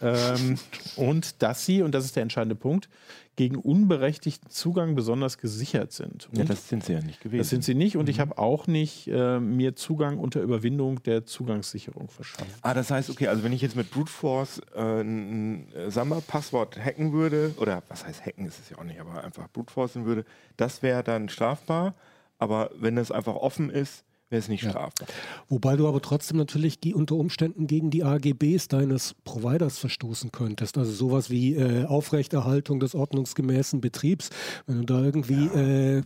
ähm, und dass sie, und das ist der entscheidende Punkt, gegen unberechtigten Zugang besonders gesichert sind. Ja, das sind sie ja nicht gewesen. das sind sie nicht und ich habe auch nicht äh, mir Zugang unter Überwindung der Zugangssicherung verschafft. Ah, das heißt, okay, also wenn ich jetzt mit Brute Force äh, ein äh, Samba-Passwort hacken würde, oder was heißt hacken ist es ja auch nicht, aber einfach Brute Forcen würde, das wäre dann strafbar. Aber wenn es einfach offen ist, wäre es nicht Ja. strafbar. Wobei du aber trotzdem natürlich die unter Umständen gegen die AGBs deines Providers verstoßen könntest. Also sowas wie äh, Aufrechterhaltung des ordnungsgemäßen Betriebs. Wenn du da irgendwie äh,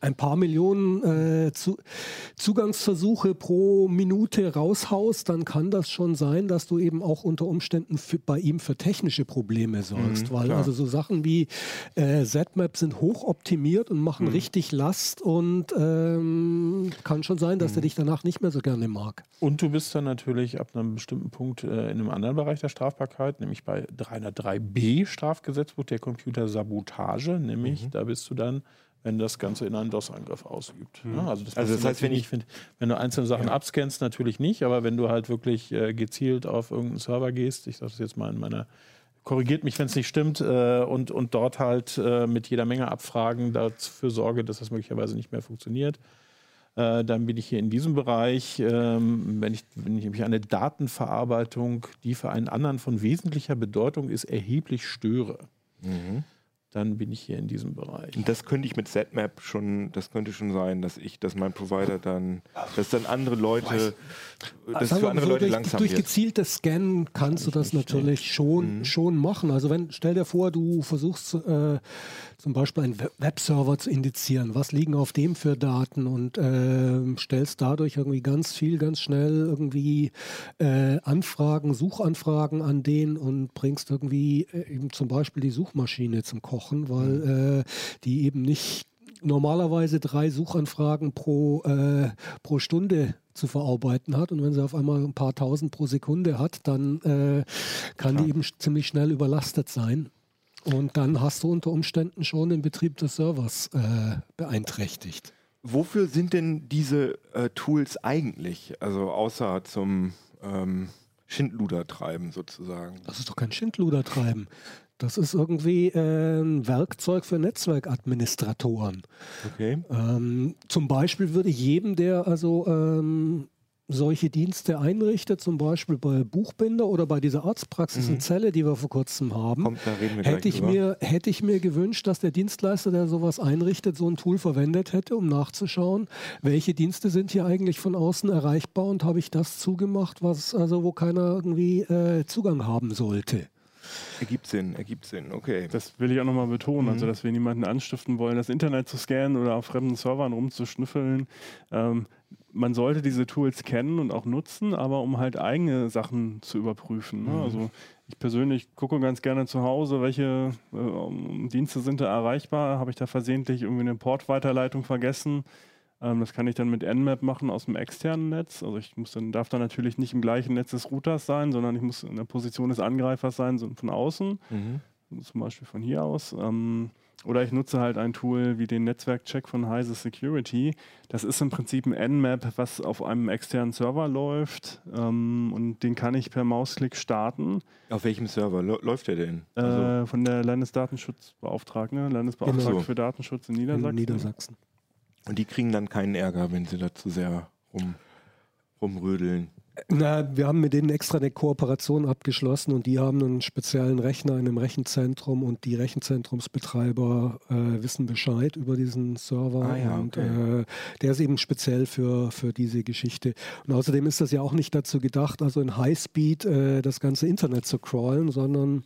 ein paar Millionen äh, zu, Zugangsversuche pro Minute raushaust, dann kann das schon sein, dass du eben auch unter Umständen für, bei ihm für technische Probleme sorgst. Mhm, weil klar. also so Sachen wie äh, ZMAP sind hochoptimiert und machen richtig Last und ähm, kann schon sein, dass er dich danach nicht mehr so gerne mag. Und du bist dann natürlich ab einem bestimmten Punkt äh, in einem anderen Bereich der Strafbarkeit, nämlich bei 303b Strafgesetzbuch der Computersabotage, nämlich da bist du dann, wenn das Ganze in einen DOS-Angriff ausübt. Ja, also das, Also das heißt, wenn ich- nicht, wenn, du einzelne Sachen abscannst, natürlich nicht, aber wenn du halt wirklich äh, gezielt auf irgendeinen Server gehst, ich sage das jetzt mal in meiner korrigiert mich, wenn es nicht stimmt, äh, und, und dort halt äh, mit jeder Menge Abfragen dafür sorge, dass das möglicherweise nicht mehr funktioniert. Äh, dann bin ich hier in diesem Bereich, ähm, wenn, ich, wenn ich mich eine Datenverarbeitung, die für einen anderen von wesentlicher Bedeutung ist, erheblich störe, dann bin ich hier in diesem Bereich. Und das könnte ich mit ZMAP schon, das könnte schon sein, dass ich, dass mein Provider dann, dass dann andere Leute, dass Sagen für andere so, Leute durch, langsam durch gezieltes Scannen kannst du das natürlich schon, schon machen. Also wenn, stell dir vor, du versuchst äh, zum Beispiel einen Web- Webserver zu indizieren. Was liegen auf dem für Daten und äh, stellst dadurch irgendwie ganz viel, ganz schnell irgendwie äh, Anfragen, Suchanfragen an den und bringst irgendwie äh, eben zum Beispiel die Suchmaschine zum Kochen, weil äh, die eben nicht normalerweise drei Suchanfragen pro, äh, pro Stunde zu verarbeiten hat und wenn sie auf einmal ein paar tausend pro Sekunde hat, dann äh, kann die eben ziemlich schnell überlastet sein. Und dann hast du unter Umständen schon den Betrieb des Servers äh, beeinträchtigt. Wofür sind denn diese äh, Tools eigentlich? Also außer zum ähm, Schindluder treiben sozusagen. Das ist doch kein Schindluder treiben. Das ist irgendwie äh, ein Werkzeug für Netzwerkadministratoren. Okay. Ähm, zum Beispiel würde ich jedem, der also ähm, solche Dienste einrichtet, zum Beispiel bei Buchbinder oder bei dieser Arztpraxis in Celle, die wir vor kurzem haben, Kommt, hätte ich, mir, hätte ich mir gewünscht, dass der Dienstleister, der sowas einrichtet, so ein Tool verwendet hätte, um nachzuschauen, welche Dienste sind hier eigentlich von außen erreichbar und habe ich das zugemacht, was also wo keiner irgendwie äh, Zugang haben sollte. Ergibt Sinn, ergibt Sinn, okay. Das will ich auch nochmal betonen, Mhm. also dass wir niemanden anstiften wollen, das Internet zu scannen oder auf fremden Servern rumzuschnüffeln. Ähm, man sollte diese Tools kennen und auch nutzen, aber um halt eigene Sachen zu überprüfen. Ne? Mhm. Also ich persönlich gucke ganz gerne zu Hause, welche äh, Dienste sind da erreichbar. Habe ich da versehentlich irgendwie eine Portweiterleitung vergessen? Ähm, das kann ich dann mit Nmap machen aus dem externen Netz. Also ich muss dann, darf dann natürlich nicht im gleichen Netz des Routers sein, sondern ich muss in der Position des Angreifers sein, so von außen Mhm. zum Beispiel von hier aus. Ähm, oder ich nutze halt ein Tool wie den Netzwerkcheck von Heise Security. Das ist im Prinzip ein Nmap, was auf einem externen Server läuft ähm, und den kann ich per Mausklick starten. Auf welchem Server Lä- läuft der denn? Äh, Also, von der Landesdatenschutzbeauftragten, ne? Landesbeauftragte Genau. für Datenschutz in In Niedersachsen. Und die kriegen dann keinen Ärger, wenn sie da zu sehr rum, rumrödeln. Na, wir haben mit denen extra eine Kooperation abgeschlossen und die haben einen speziellen Rechner in einem Rechenzentrum und die Rechenzentrumsbetreiber äh, wissen Bescheid über diesen Server Ah ja, und okay. äh, der ist eben speziell für, für diese Geschichte. Und außerdem ist das ja auch nicht dazu gedacht, also in Highspeed äh, das ganze Internet zu crawlen, sondern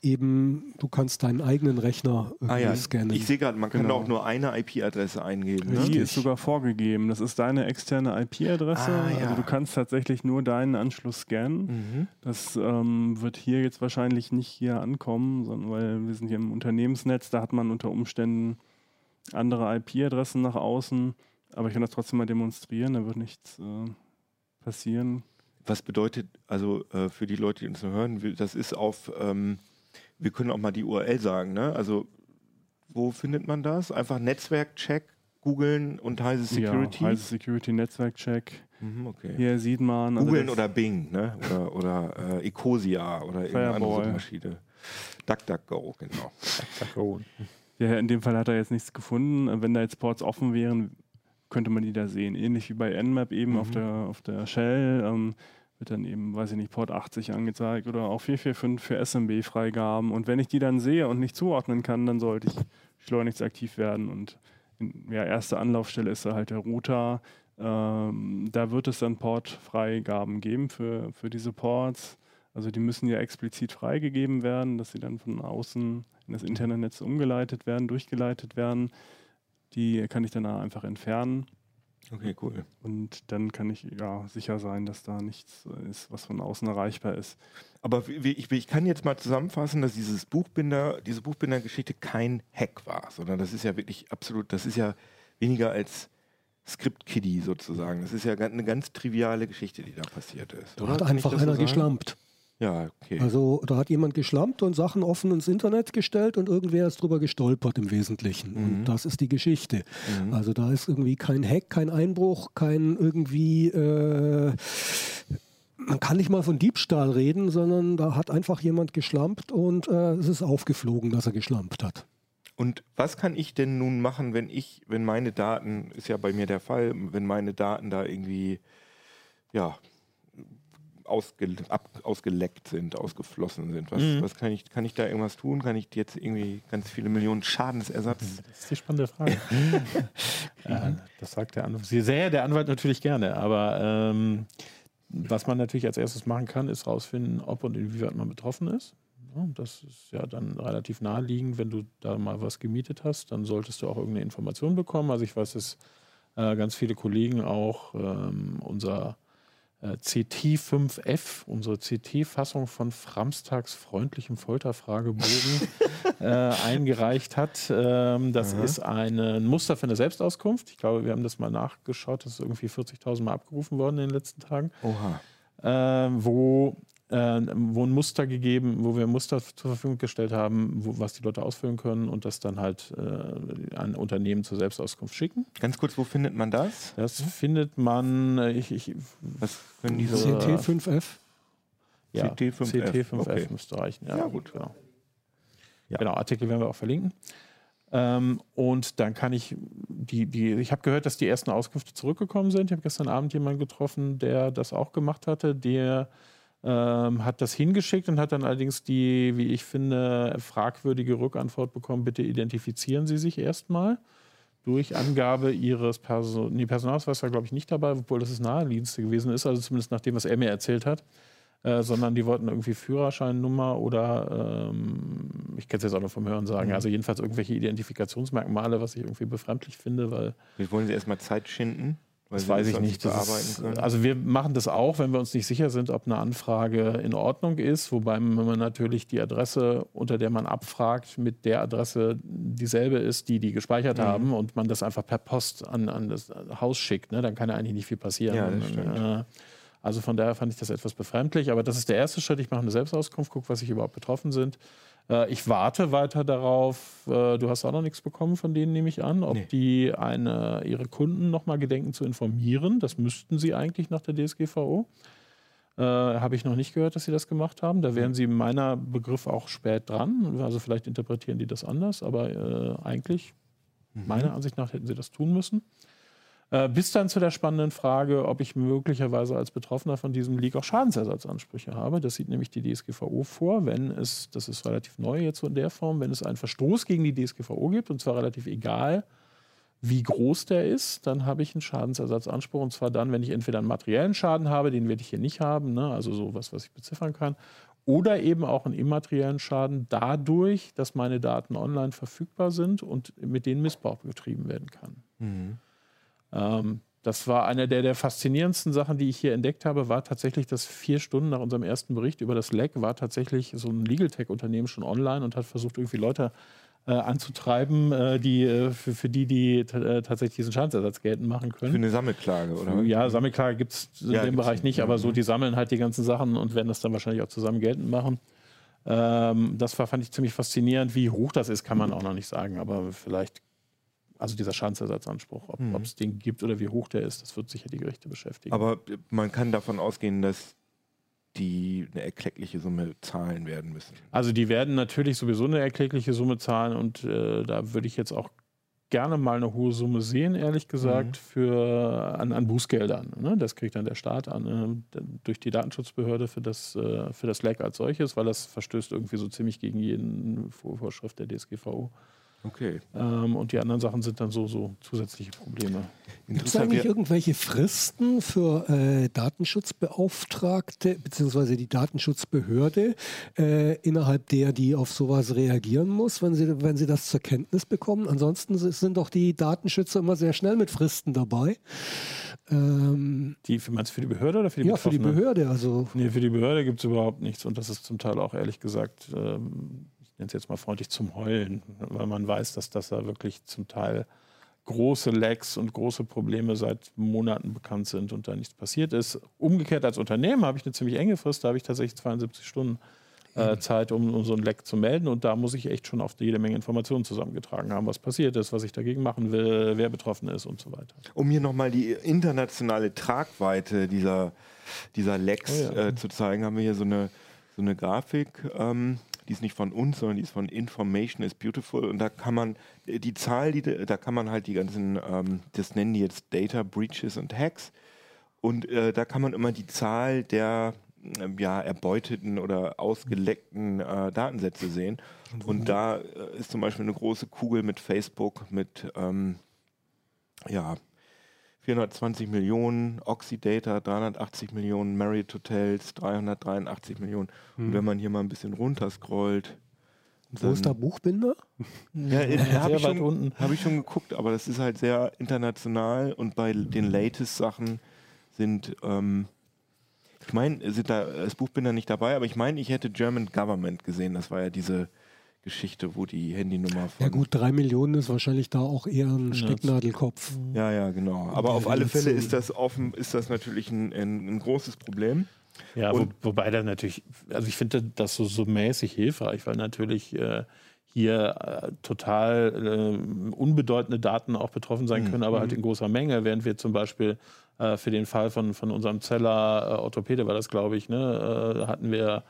eben du kannst deinen eigenen Rechner Ah ja, scannen. ich sehe gerade, man kann Genau. auch nur eine IP-Adresse eingeben. Ne? Die ist sogar vorgegeben. Das ist deine externe IP-Adresse. Ah, ja. Also du kannst tatsächlich nur deinen Anschluss scannen. Mhm. Das ähm, wird hier jetzt wahrscheinlich nicht hier ankommen, sondern weil wir sind hier im Unternehmensnetz, da hat man unter Umständen andere IP-Adressen nach außen. Aber ich kann das trotzdem mal demonstrieren, da wird nichts äh, passieren. Was bedeutet, also äh, für die Leute, die uns nur hören, das ist auf, ähm, wir können auch mal die URL sagen, ne? Also wo findet man das? Einfach Netzwerkcheck, googeln und Heise Security. Ja, also Security Netzwerkcheck. Mhm, okay. Hier sieht man. also Googeln das- oder Bing, ne? Oder, oder äh, Ecosia oder irgendeine andere. Suchmaschine. DuckDuckGo, genau. Ja, in dem Fall hat er jetzt nichts gefunden. Wenn da jetzt Ports offen wären, könnte man die da sehen. Ähnlich wie bei Nmap eben auf, der, auf der Shell. Ähm, wird dann eben, weiß ich nicht, Port 80 angezeigt oder auch 445 für SMB-Freigaben. Und wenn ich die dann sehe und nicht zuordnen kann, dann sollte ich schleunigst aktiv werden. Und in, ja, erste Anlaufstelle ist da halt der Router. Ähm, da wird es dann Portfreigaben geben für, für diese Ports. Also die müssen ja explizit freigegeben werden, dass sie dann von außen in das interne Netz umgeleitet werden, durchgeleitet werden. Die kann ich dann einfach entfernen. Okay, cool. Und dann kann ich ja sicher sein, dass da nichts ist, was von außen erreichbar ist. Aber ich, ich kann jetzt mal zusammenfassen, dass dieses Buchbinder, diese Buchbinder-Geschichte kein Hack war, sondern das ist ja wirklich absolut, das ist ja weniger als Script-Kiddie sozusagen. Das ist ja eine ganz triviale Geschichte, die da passiert ist. Da hat einfach so einer sagen? geschlampt. Ja, okay. Also da hat jemand geschlampt und Sachen offen ins Internet gestellt und irgendwer ist drüber gestolpert im Wesentlichen. Mhm. Und das ist die Geschichte. Mhm. Also da ist irgendwie kein Hack, kein Einbruch, kein irgendwie... Äh, man kann nicht mal von Diebstahl reden, sondern da hat einfach jemand geschlampt und äh, es ist aufgeflogen, dass er geschlampt hat. Und was kann ich denn nun machen, wenn ich, wenn meine Daten, ist ja bei mir der Fall, wenn meine Daten da irgendwie, ja, ausge, ab, ausgeleckt sind, ausgeflossen sind? Was, Mhm. was kann ich, kann ich da irgendwas tun? Kann ich jetzt irgendwie ganz viele Millionen Schadensersatz? Das ist die spannende Frage. äh, das sagt der Anwalt. Sehr, sehr der Anwalt natürlich gerne, aber ähm, was man natürlich als erstes machen kann, ist herausfinden, ob und inwieweit man betroffen ist. Das ist ja dann relativ naheliegend, wenn du da mal was gemietet hast, dann solltest du auch irgendeine Information bekommen. Also ich weiß, dass äh, ganz viele Kollegen auch ähm, unser äh, CT5F, unsere CT-Fassung von Framstags freundlichem Folterfragebogen, äh, eingereicht hat. Ähm, das Aha. ist ein, ein Muster für eine Selbstauskunft. Ich glaube, wir haben das mal nachgeschaut. Das ist irgendwie 40.000 Mal abgerufen worden in den letzten Tagen Oha. äh, wo, äh, wo ein Muster gegeben, wo wir ein Muster zur Verfügung gestellt haben, wo, was die Leute ausfüllen können und das dann halt äh, an Unternehmen zur Selbstauskunft schicken. Ganz kurz, wo findet man das? Das findet man, äh, ich, ich, Was können diese So. CT5F. ja, CT5F, CT5F okay. müsste reichen. Ja, Ja, gut. Genau. Ja. genau, Artikel werden wir auch verlinken. Ähm, und dann kann ich die, die, ich habe gehört, dass die ersten Auskünfte zurückgekommen sind. Ich habe gestern Abend jemanden getroffen, der das auch gemacht hatte. Der ähm, hat das hingeschickt und hat dann allerdings die, wie ich finde, fragwürdige Rückantwort bekommen, bitte identifizieren Sie sich erstmal. Durch Angabe Ihres Person nee, Personalausweis war, glaube ich, nicht dabei, obwohl das das naheliegendste gewesen ist, also zumindest nach dem, was er mir erzählt hat. Äh, sondern die wollten irgendwie Führerscheinnummer oder ähm, ich kenne es jetzt auch noch vom Hören sagen, Mhm. also jedenfalls irgendwelche Identifikationsmerkmale, was ich irgendwie befremdlich finde, weil Wir wollen Sie erstmal Zeit schinden? Das weiß ich sonst nicht. Ist, also wir machen das auch, wenn wir uns nicht sicher sind, ob eine Anfrage in Ordnung ist, wobei man natürlich die Adresse, unter der man abfragt, mit der Adresse dieselbe ist, die die gespeichert Mhm. haben und man das einfach per Post an, an das Haus schickt. Ne? Dann kann ja eigentlich nicht viel passieren. Ja, stimmt. Äh, also von daher fand ich das etwas befremdlich, aber das ist der erste Schritt. Ich mache eine Selbstauskunft, gucke, was sich überhaupt betroffen sind. Äh, Ich warte weiter darauf. äh, Du hast auch noch nichts bekommen von denen, nehme ich an, ob Nee. die eine, ihre Kunden nochmal gedenken zu informieren. Das müssten sie eigentlich nach der DSGVO. Äh, Habe ich noch nicht gehört, dass sie das gemacht haben. Da wären sie meiner Begriff auch spät dran. Also vielleicht interpretieren die das anders, aber äh, eigentlich, meiner Ansicht nach, hätten sie das tun müssen. Äh, bis dann zu der spannenden Frage, ob ich möglicherweise als Betroffener von diesem Leak auch Schadensersatzansprüche habe. Das sieht nämlich die DSGVO vor, wenn es, das ist relativ neu jetzt so in der Form, wenn es einen Verstoß gegen die DSGVO gibt, und zwar relativ egal, wie groß der ist, dann habe ich einen Schadensersatzanspruch. Und zwar dann, wenn ich entweder einen materiellen Schaden habe, den werde ich hier nicht haben, ne? also sowas, was ich beziffern kann, oder eben auch einen immateriellen Schaden dadurch, dass meine Daten online verfügbar sind und mit denen Missbrauch betrieben werden kann. Mhm. Ähm, das war eine der, der faszinierendsten Sachen, die ich hier entdeckt habe, war tatsächlich, dass vier Stunden nach unserem ersten Bericht über das Leck war tatsächlich so ein Legal Tech-Unternehmen schon online und hat versucht, irgendwie Leute äh, anzutreiben, äh, die, äh, für, für die, die äh, tatsächlich diesen Schadensersatz geltend machen Für können. eine Sammelklage, oder? Ja, Sammelklage gibt es in Ja, dem Bereich nicht, aber so, die sammeln halt die ganzen Sachen und werden das dann wahrscheinlich auch zusammen geltend machen. Ähm, das war, fand ich ziemlich faszinierend. Wie hoch das ist, kann man auch noch nicht sagen, aber vielleicht, also dieser Schadensersatzanspruch, ob Mhm. es den gibt oder wie hoch der ist, das wird sicher die Gerichte beschäftigen. Aber man kann davon ausgehen, dass die eine erkleckliche Summe zahlen werden müssen. Also die werden natürlich sowieso eine erklägliche Summe zahlen und äh, da würde ich jetzt auch gerne mal eine hohe Summe sehen, ehrlich gesagt, Mhm. für, an, an Bußgeldern. Ne? Das kriegt dann der Staat an, äh, durch die Datenschutzbehörde für das, äh, für das Leck als solches, weil das verstößt irgendwie so ziemlich gegen jeden Vor- Vorschrift der DSGVO. Okay. Ähm, und die anderen Sachen sind dann so, so zusätzliche Probleme. Gibt es eigentlich irgendwelche Fristen für äh, Datenschutzbeauftragte bzw. die Datenschutzbehörde, äh, innerhalb der die auf sowas reagieren muss, wenn sie, wenn sie das zur Kenntnis bekommen? Ansonsten sind doch die Datenschützer immer sehr schnell mit Fristen dabei. Ähm, Die, für- meinst du für die Behörde oder für die ja, für die? Behörde. Also Nee, für die Behörde gibt es überhaupt nichts. Und das ist zum Teil auch ehrlich gesagt, ähm, nenne es jetzt mal freundlich zum Heulen, weil man weiß, dass das da wirklich zum Teil große Lecks und große Probleme seit Monaten bekannt sind und da nichts passiert ist. Umgekehrt als Unternehmen habe ich eine ziemlich enge Frist, da habe ich tatsächlich 72 Stunden äh, Zeit, um, um so ein Leck zu melden. Und da muss ich echt schon auf jede Menge Informationen zusammengetragen haben, was passiert ist, was ich dagegen machen will, wer betroffen ist und so weiter. um hier nochmal die internationale Tragweite dieser, dieser Lecks Oh ja. äh, zu zeigen, haben wir hier so eine, so eine Grafik. Ähm, die ist nicht von uns, sondern die ist von Information is Beautiful. Und da kann man äh, die Zahl, die, da kann man halt die ganzen, ähm, das nennen die jetzt Data Breaches und Hacks. Und äh, da kann man immer die Zahl der ähm, ja, erbeuteten oder ausgeleckten äh, Datensätze sehen. Und da äh, ist zum Beispiel eine große Kugel mit Facebook mit ähm, ja, 420 Millionen, Oxidata 380 Millionen, Marriott Hotels 383 Millionen. Und wenn man hier mal ein bisschen runterscrollt, wo ist der Buchbinder? ja, äh, habe ich, schon- unten. hab ich schon geguckt, aber das ist halt sehr international und bei den latest Sachen sind, ähm, ich meine, sind da das Buchbinder nicht dabei, aber ich meine, ich hätte German Government gesehen. Das war ja diese Geschichte, wo die Handynummer von. Ja gut, drei Millionen ist wahrscheinlich da auch eher ein Stecknadelkopf. Ja, ja, genau. Aber auf alle Fälle ist das offen, ist das natürlich ein, ein, ein großes Problem. Ja, wo, wobei da natürlich, also ich finde das so, so mäßig hilfreich, weil natürlich äh, hier äh, total äh, unbedeutende Daten auch betroffen sein können, aber halt in großer Menge, während wir zum Beispiel äh, für den Fall von, von unserem Zeller äh, Orthopäde war das, glaube ich, ne, äh, hatten wir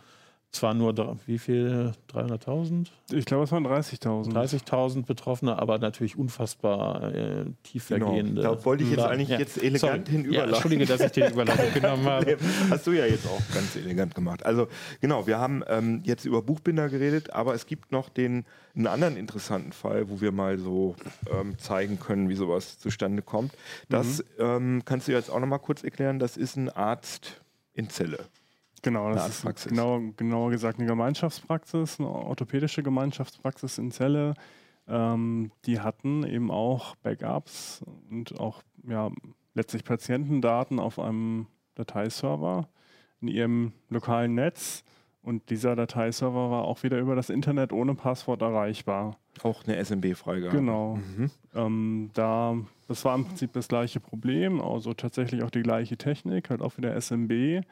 zwar nur, wie viel, 300.000? Ich glaube, es waren 30.000. 30.000 Betroffene, aber natürlich unfassbar äh, tiefergehende. Genau. Da wollte ich jetzt eigentlich jetzt elegant Sorry. hinüberleiten. Ja, Entschuldige, dass ich die Überleitung genommen habe. Hast du ja jetzt auch ganz elegant gemacht. Also genau, wir haben ähm, jetzt über Buchbinder geredet, aber es gibt noch den einen anderen interessanten Fall, wo wir mal so ähm, zeigen können, wie sowas zustande kommt. Das ähm, kannst du jetzt auch noch mal kurz erklären. Das ist ein Arzt in Zelle. Genau, das ist genau, genauer gesagt eine Gemeinschaftspraxis, eine orthopädische Gemeinschaftspraxis in Celle. Ähm, die hatten eben auch Backups und auch ja, letztlich Patientendaten auf einem Dateiserver in ihrem lokalen Netz. Und dieser Dateiserver war auch wieder über das Internet ohne Passwort erreichbar. Auch eine SMB-Freigabe. Genau. Mhm. Ähm, da, das war im Prinzip das gleiche Problem, also tatsächlich auch die gleiche Technik, halt auch wieder SMB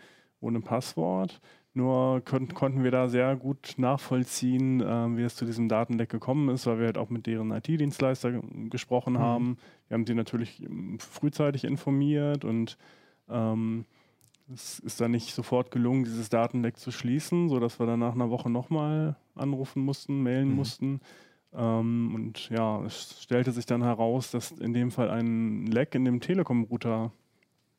ohne Passwort. Nur kon konnten wir da sehr gut nachvollziehen, ähm, wie es zu diesem Datenleck gekommen ist, weil wir halt auch mit deren IT-Dienstleister ge- gesprochen haben. Wir haben sie natürlich ähm, frühzeitig informiert und ähm, es ist dann nicht sofort gelungen, dieses Datenleck zu schließen, sodass wir dann nach einer Woche nochmal anrufen mussten, mailen Mhm. mussten. Ähm, und ja, es stellte sich dann heraus, dass in dem Fall ein Leck in dem Telekom-Router,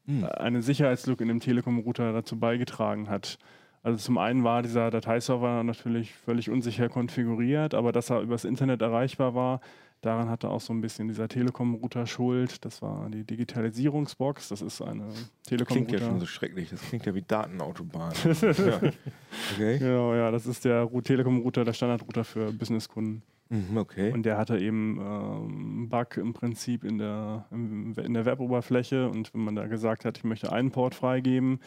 Mhm. eine Sicherheitslücke in dem Telekom-Router dazu beigetragen hat. Also zum einen war dieser Dateiserver natürlich völlig unsicher konfiguriert, aber dass er übers Internet erreichbar war, daran hatte auch so ein bisschen dieser Telekom-Router Schuld. Das war die Digitalisierungsbox, das ist eine Klingt ja schon so schrecklich. Das klingt ja wie Datenautobahn. ja. Okay. Genau, ja, das ist der Telekom-Router, der Standardrouter für Businesskunden. Mhm, okay. Und der hatte eben ähm, einen Bug im Prinzip in der, in der Web-Oberfläche. Und wenn man da gesagt hat, ich möchte einen Port freigeben,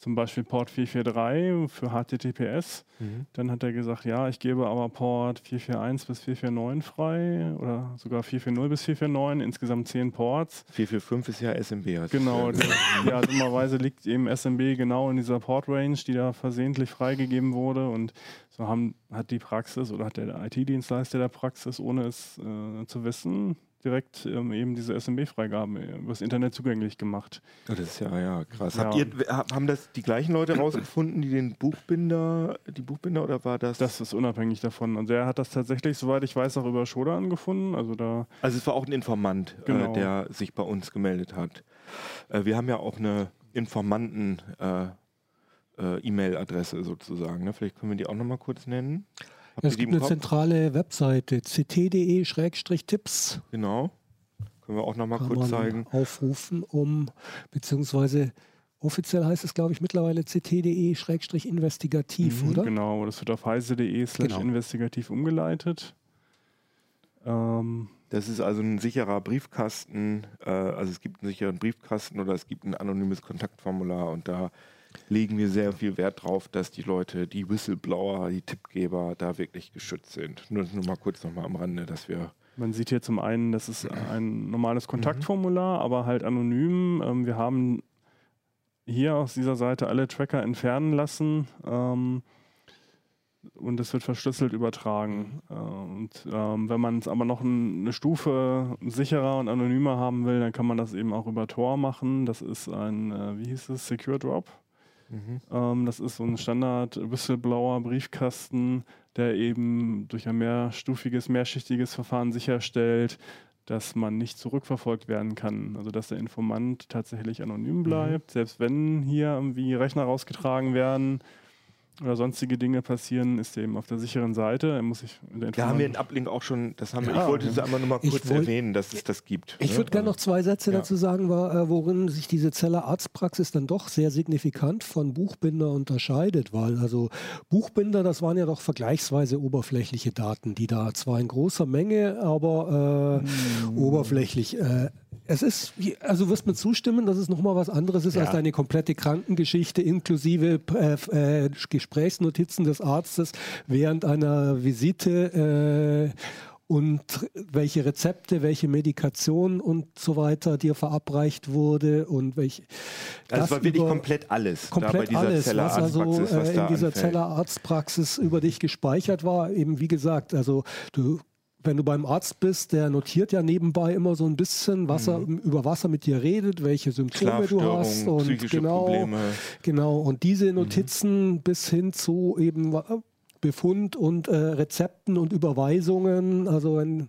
zum Beispiel Port 443 für HTTPS, Mhm. dann hat er gesagt, ja, ich gebe aber Port 441 bis 449 frei oder sogar 440 bis 449, insgesamt 10 Ports. 445 ist ja SMB. Genau, ja gesagt. ja, dummerweise liegt eben SMB genau in dieser Port-Range, die da versehentlich freigegeben wurde. Und so haben, hat die Praxis oder hat der IT-Dienstleister der Praxis, ohne es äh, zu wissen, direkt ähm, eben diese SMB-Freigaben äh, übers Internet zugänglich gemacht. Oh, das ist ja, ja krass. Ja. Habt ihr, hab- haben das die gleichen Leute rausgefunden, die den Buchbinder, die Buchbinder oder war das? Das ist unabhängig davon. Und der hat das tatsächlich, soweit ich weiß, auch über Shodan gefunden. Also da also es war auch ein Informant, Genau. äh, der sich bei uns gemeldet hat. Äh, wir haben ja auch eine Informanten äh, äh, E-Mail-Adresse sozusagen. Ne? Vielleicht können wir die auch nochmal kurz nennen. Habt Es gibt eine Kopf? zentrale Webseite, ct.de-tipps. Genau. Können wir auch nochmal kurz man zeigen. aufrufen, um, beziehungsweise offiziell heißt es, glaube ich, mittlerweile ct.de-investigativ, oder? Genau, das wird auf heise.de slash Genau. investigativ umgeleitet. Ähm, Das ist also ein sicherer Briefkasten. Äh, also es gibt einen sicheren Briefkasten oder es gibt ein anonymes Kontaktformular und da legen wir sehr viel Wert drauf, dass die Leute, die Whistleblower, die Tippgeber da wirklich geschützt sind. Nur, nur mal kurz nochmal am Rande, dass wir. Man sieht hier zum einen, das ist ein normales Kontaktformular, aber halt anonym. Ähm, wir haben hier aus dieser Seite alle Tracker entfernen lassen ähm, und es wird verschlüsselt übertragen. Äh, und ähm, wenn man es aber noch ein, eine Stufe sicherer und anonymer haben will, dann kann man das eben auch über Tor machen. Das ist ein, äh, wie hieß es, Secure Drop. Ähm, das ist so ein Standard-Whistleblower-Briefkasten, der eben durch ein mehrstufiges, mehrschichtiges Verfahren sicherstellt, dass man nicht zurückverfolgt werden kann. Also dass der Informant tatsächlich anonym bleibt, selbst wenn hier irgendwie Rechner rausgetragen werden oder sonstige Dinge passieren, ist er eben auf der sicheren Seite. Er muss sich Da haben wir einen Uplink auch schon, das haben wir, Ja. ich wollte es einmal nur mal kurz wollt- erwähnen, dass es das gibt. Ich ne? würde gerne noch zwei Sätze Ja. dazu sagen, äh, worin sich diese Zeller Arztpraxis dann doch sehr signifikant von Buchbinder unterscheidet, weil also Buchbinder, das waren ja doch vergleichsweise oberflächliche Daten, die da zwar in großer Menge, aber äh, oberflächlich. Äh, es ist, also du wirst mir zustimmen, dass es nochmal was anderes ist Ja. als deine komplette Krankengeschichte inklusive äh, äh, Gesprächsnotizen des Arztes während einer Visite. Äh, und welche Rezepte, welche Medikation und so weiter dir verabreicht wurde und welche. Also das war wirklich komplett alles. komplett alles, was also was äh, in dieser anfällt. Zellerarztpraxis über dich gespeichert war. Eben wie gesagt, also du wenn du beim Arzt bist, der notiert ja nebenbei immer so ein bisschen, was er, über was er mit dir redet, welche Symptome du hast Mhm. Und genau, Probleme. genau. Und diese Notizen bis hin zu eben Befund und äh, Rezepten und Überweisungen. Also wenn,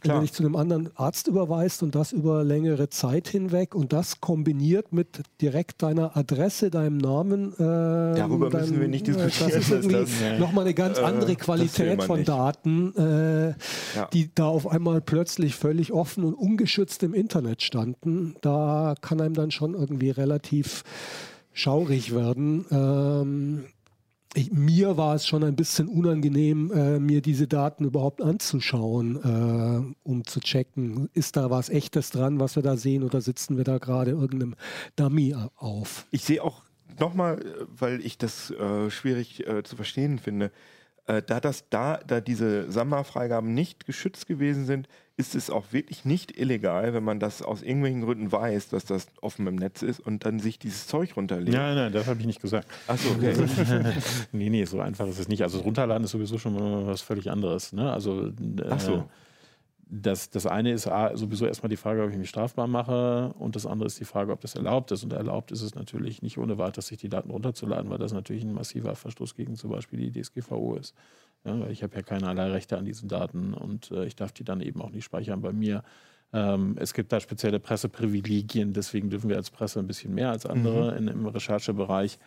Klar. du dich zu einem anderen Arzt überweist und das über längere Zeit hinweg und das kombiniert mit direkt deiner Adresse, deinem Namen. Äh, Darüber müssen wir nicht diskutieren, Das ist irgendwie das- nochmal eine ganz äh, andere will Qualität von nicht. Daten, äh, Ja. die da auf einmal plötzlich völlig offen und ungeschützt im Internet standen. Da kann einem dann schon irgendwie relativ schaurig werden. Ähm, ich, mir war es schon ein bisschen unangenehm, äh, mir diese Daten überhaupt anzuschauen, äh, um zu checken, ist da was Echtes dran, was wir da sehen, oder sitzen wir da gerade irgendeinem Dummy auf? Ich sehe auch nochmal, weil ich das äh, schwierig äh, zu verstehen finde, äh, da das da, da diese Sammelfreigaben nicht geschützt gewesen sind, ist es auch wirklich nicht illegal, wenn man das aus irgendwelchen Gründen weiß, dass das offen im Netz ist und dann sich dieses Zeug runterlegt. Nein, nein, das habe ich nicht gesagt. Achso, okay. nee, nee, so einfach ist es nicht. Also runterladen ist sowieso schon mal was völlig anderes. Ne? Also äh, Ach so. das, das eine ist sowieso erstmal die Frage, ob ich mich strafbar mache und das andere ist die Frage, ob das erlaubt ist. Und erlaubt ist es natürlich nicht ohne weiteres, sich die Daten runterzuladen, weil das natürlich ein massiver Verstoß gegen zum Beispiel die DSGVO ist. Ja, weil ich habe ja keinerlei Rechte an diesen Daten und äh, ich darf die dann eben auch nicht speichern bei mir. Ähm, es gibt da spezielle Presseprivilegien, deswegen dürfen wir als Presse ein bisschen mehr als andere in, im Recherchebereich.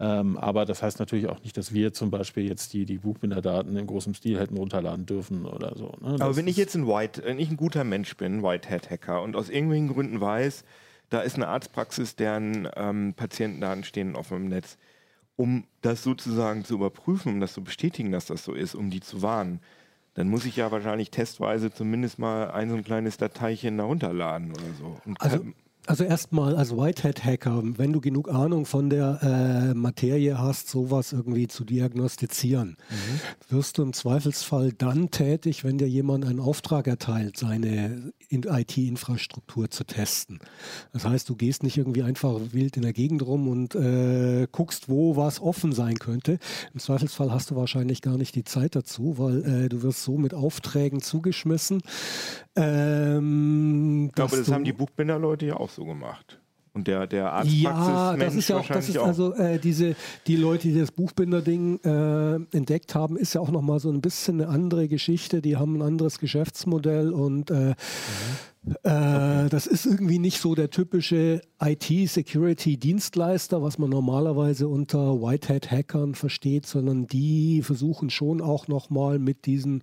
Ähm, aber das heißt natürlich auch nicht, dass wir zum Beispiel jetzt die, die Buchbinderdaten in großem Stil hätten runterladen dürfen oder so. Ne? Aber wenn ich jetzt ein White, wenn ich ein guter Mensch bin, ein Whitehead-Hacker und aus irgendwelchen Gründen weiß, da ist eine Arztpraxis, deren ähm, Patientendaten stehen auf dem Netz, um das sozusagen zu überprüfen, um das zu bestätigen, dass das so ist, um die zu warnen, dann muss ich ja wahrscheinlich testweise zumindest mal ein so ein kleines Dateichen da runterladen oder so. Und Also, kann- also erstmal als Whitehead-Hacker, wenn du genug Ahnung von der äh, Materie hast, sowas irgendwie zu diagnostizieren, wirst du im Zweifelsfall dann tätig, wenn dir jemand einen Auftrag erteilt, seine in- IT-Infrastruktur zu testen. Das heißt, du gehst nicht irgendwie einfach wild in der Gegend rum und äh, guckst, wo was offen sein könnte. Im Zweifelsfall hast du wahrscheinlich gar nicht die Zeit dazu, weil äh, du wirst so mit Aufträgen zugeschmissen. Ähm, ich glaube, das haben die Buchbinderleute ja auch so gemacht. Und der, der Arztpraxis ja, das ist ja auch, das ist also äh, diese, die Leute, die das Buchbinder-Ding äh, entdeckt haben, ist ja auch nochmal so ein bisschen eine andere Geschichte. Die haben ein anderes Geschäftsmodell und äh, Äh, Das ist irgendwie nicht so der typische IT-Security-Dienstleister, was man normalerweise unter Whitehead-Hackern versteht, sondern die versuchen schon auch nochmal mit diesen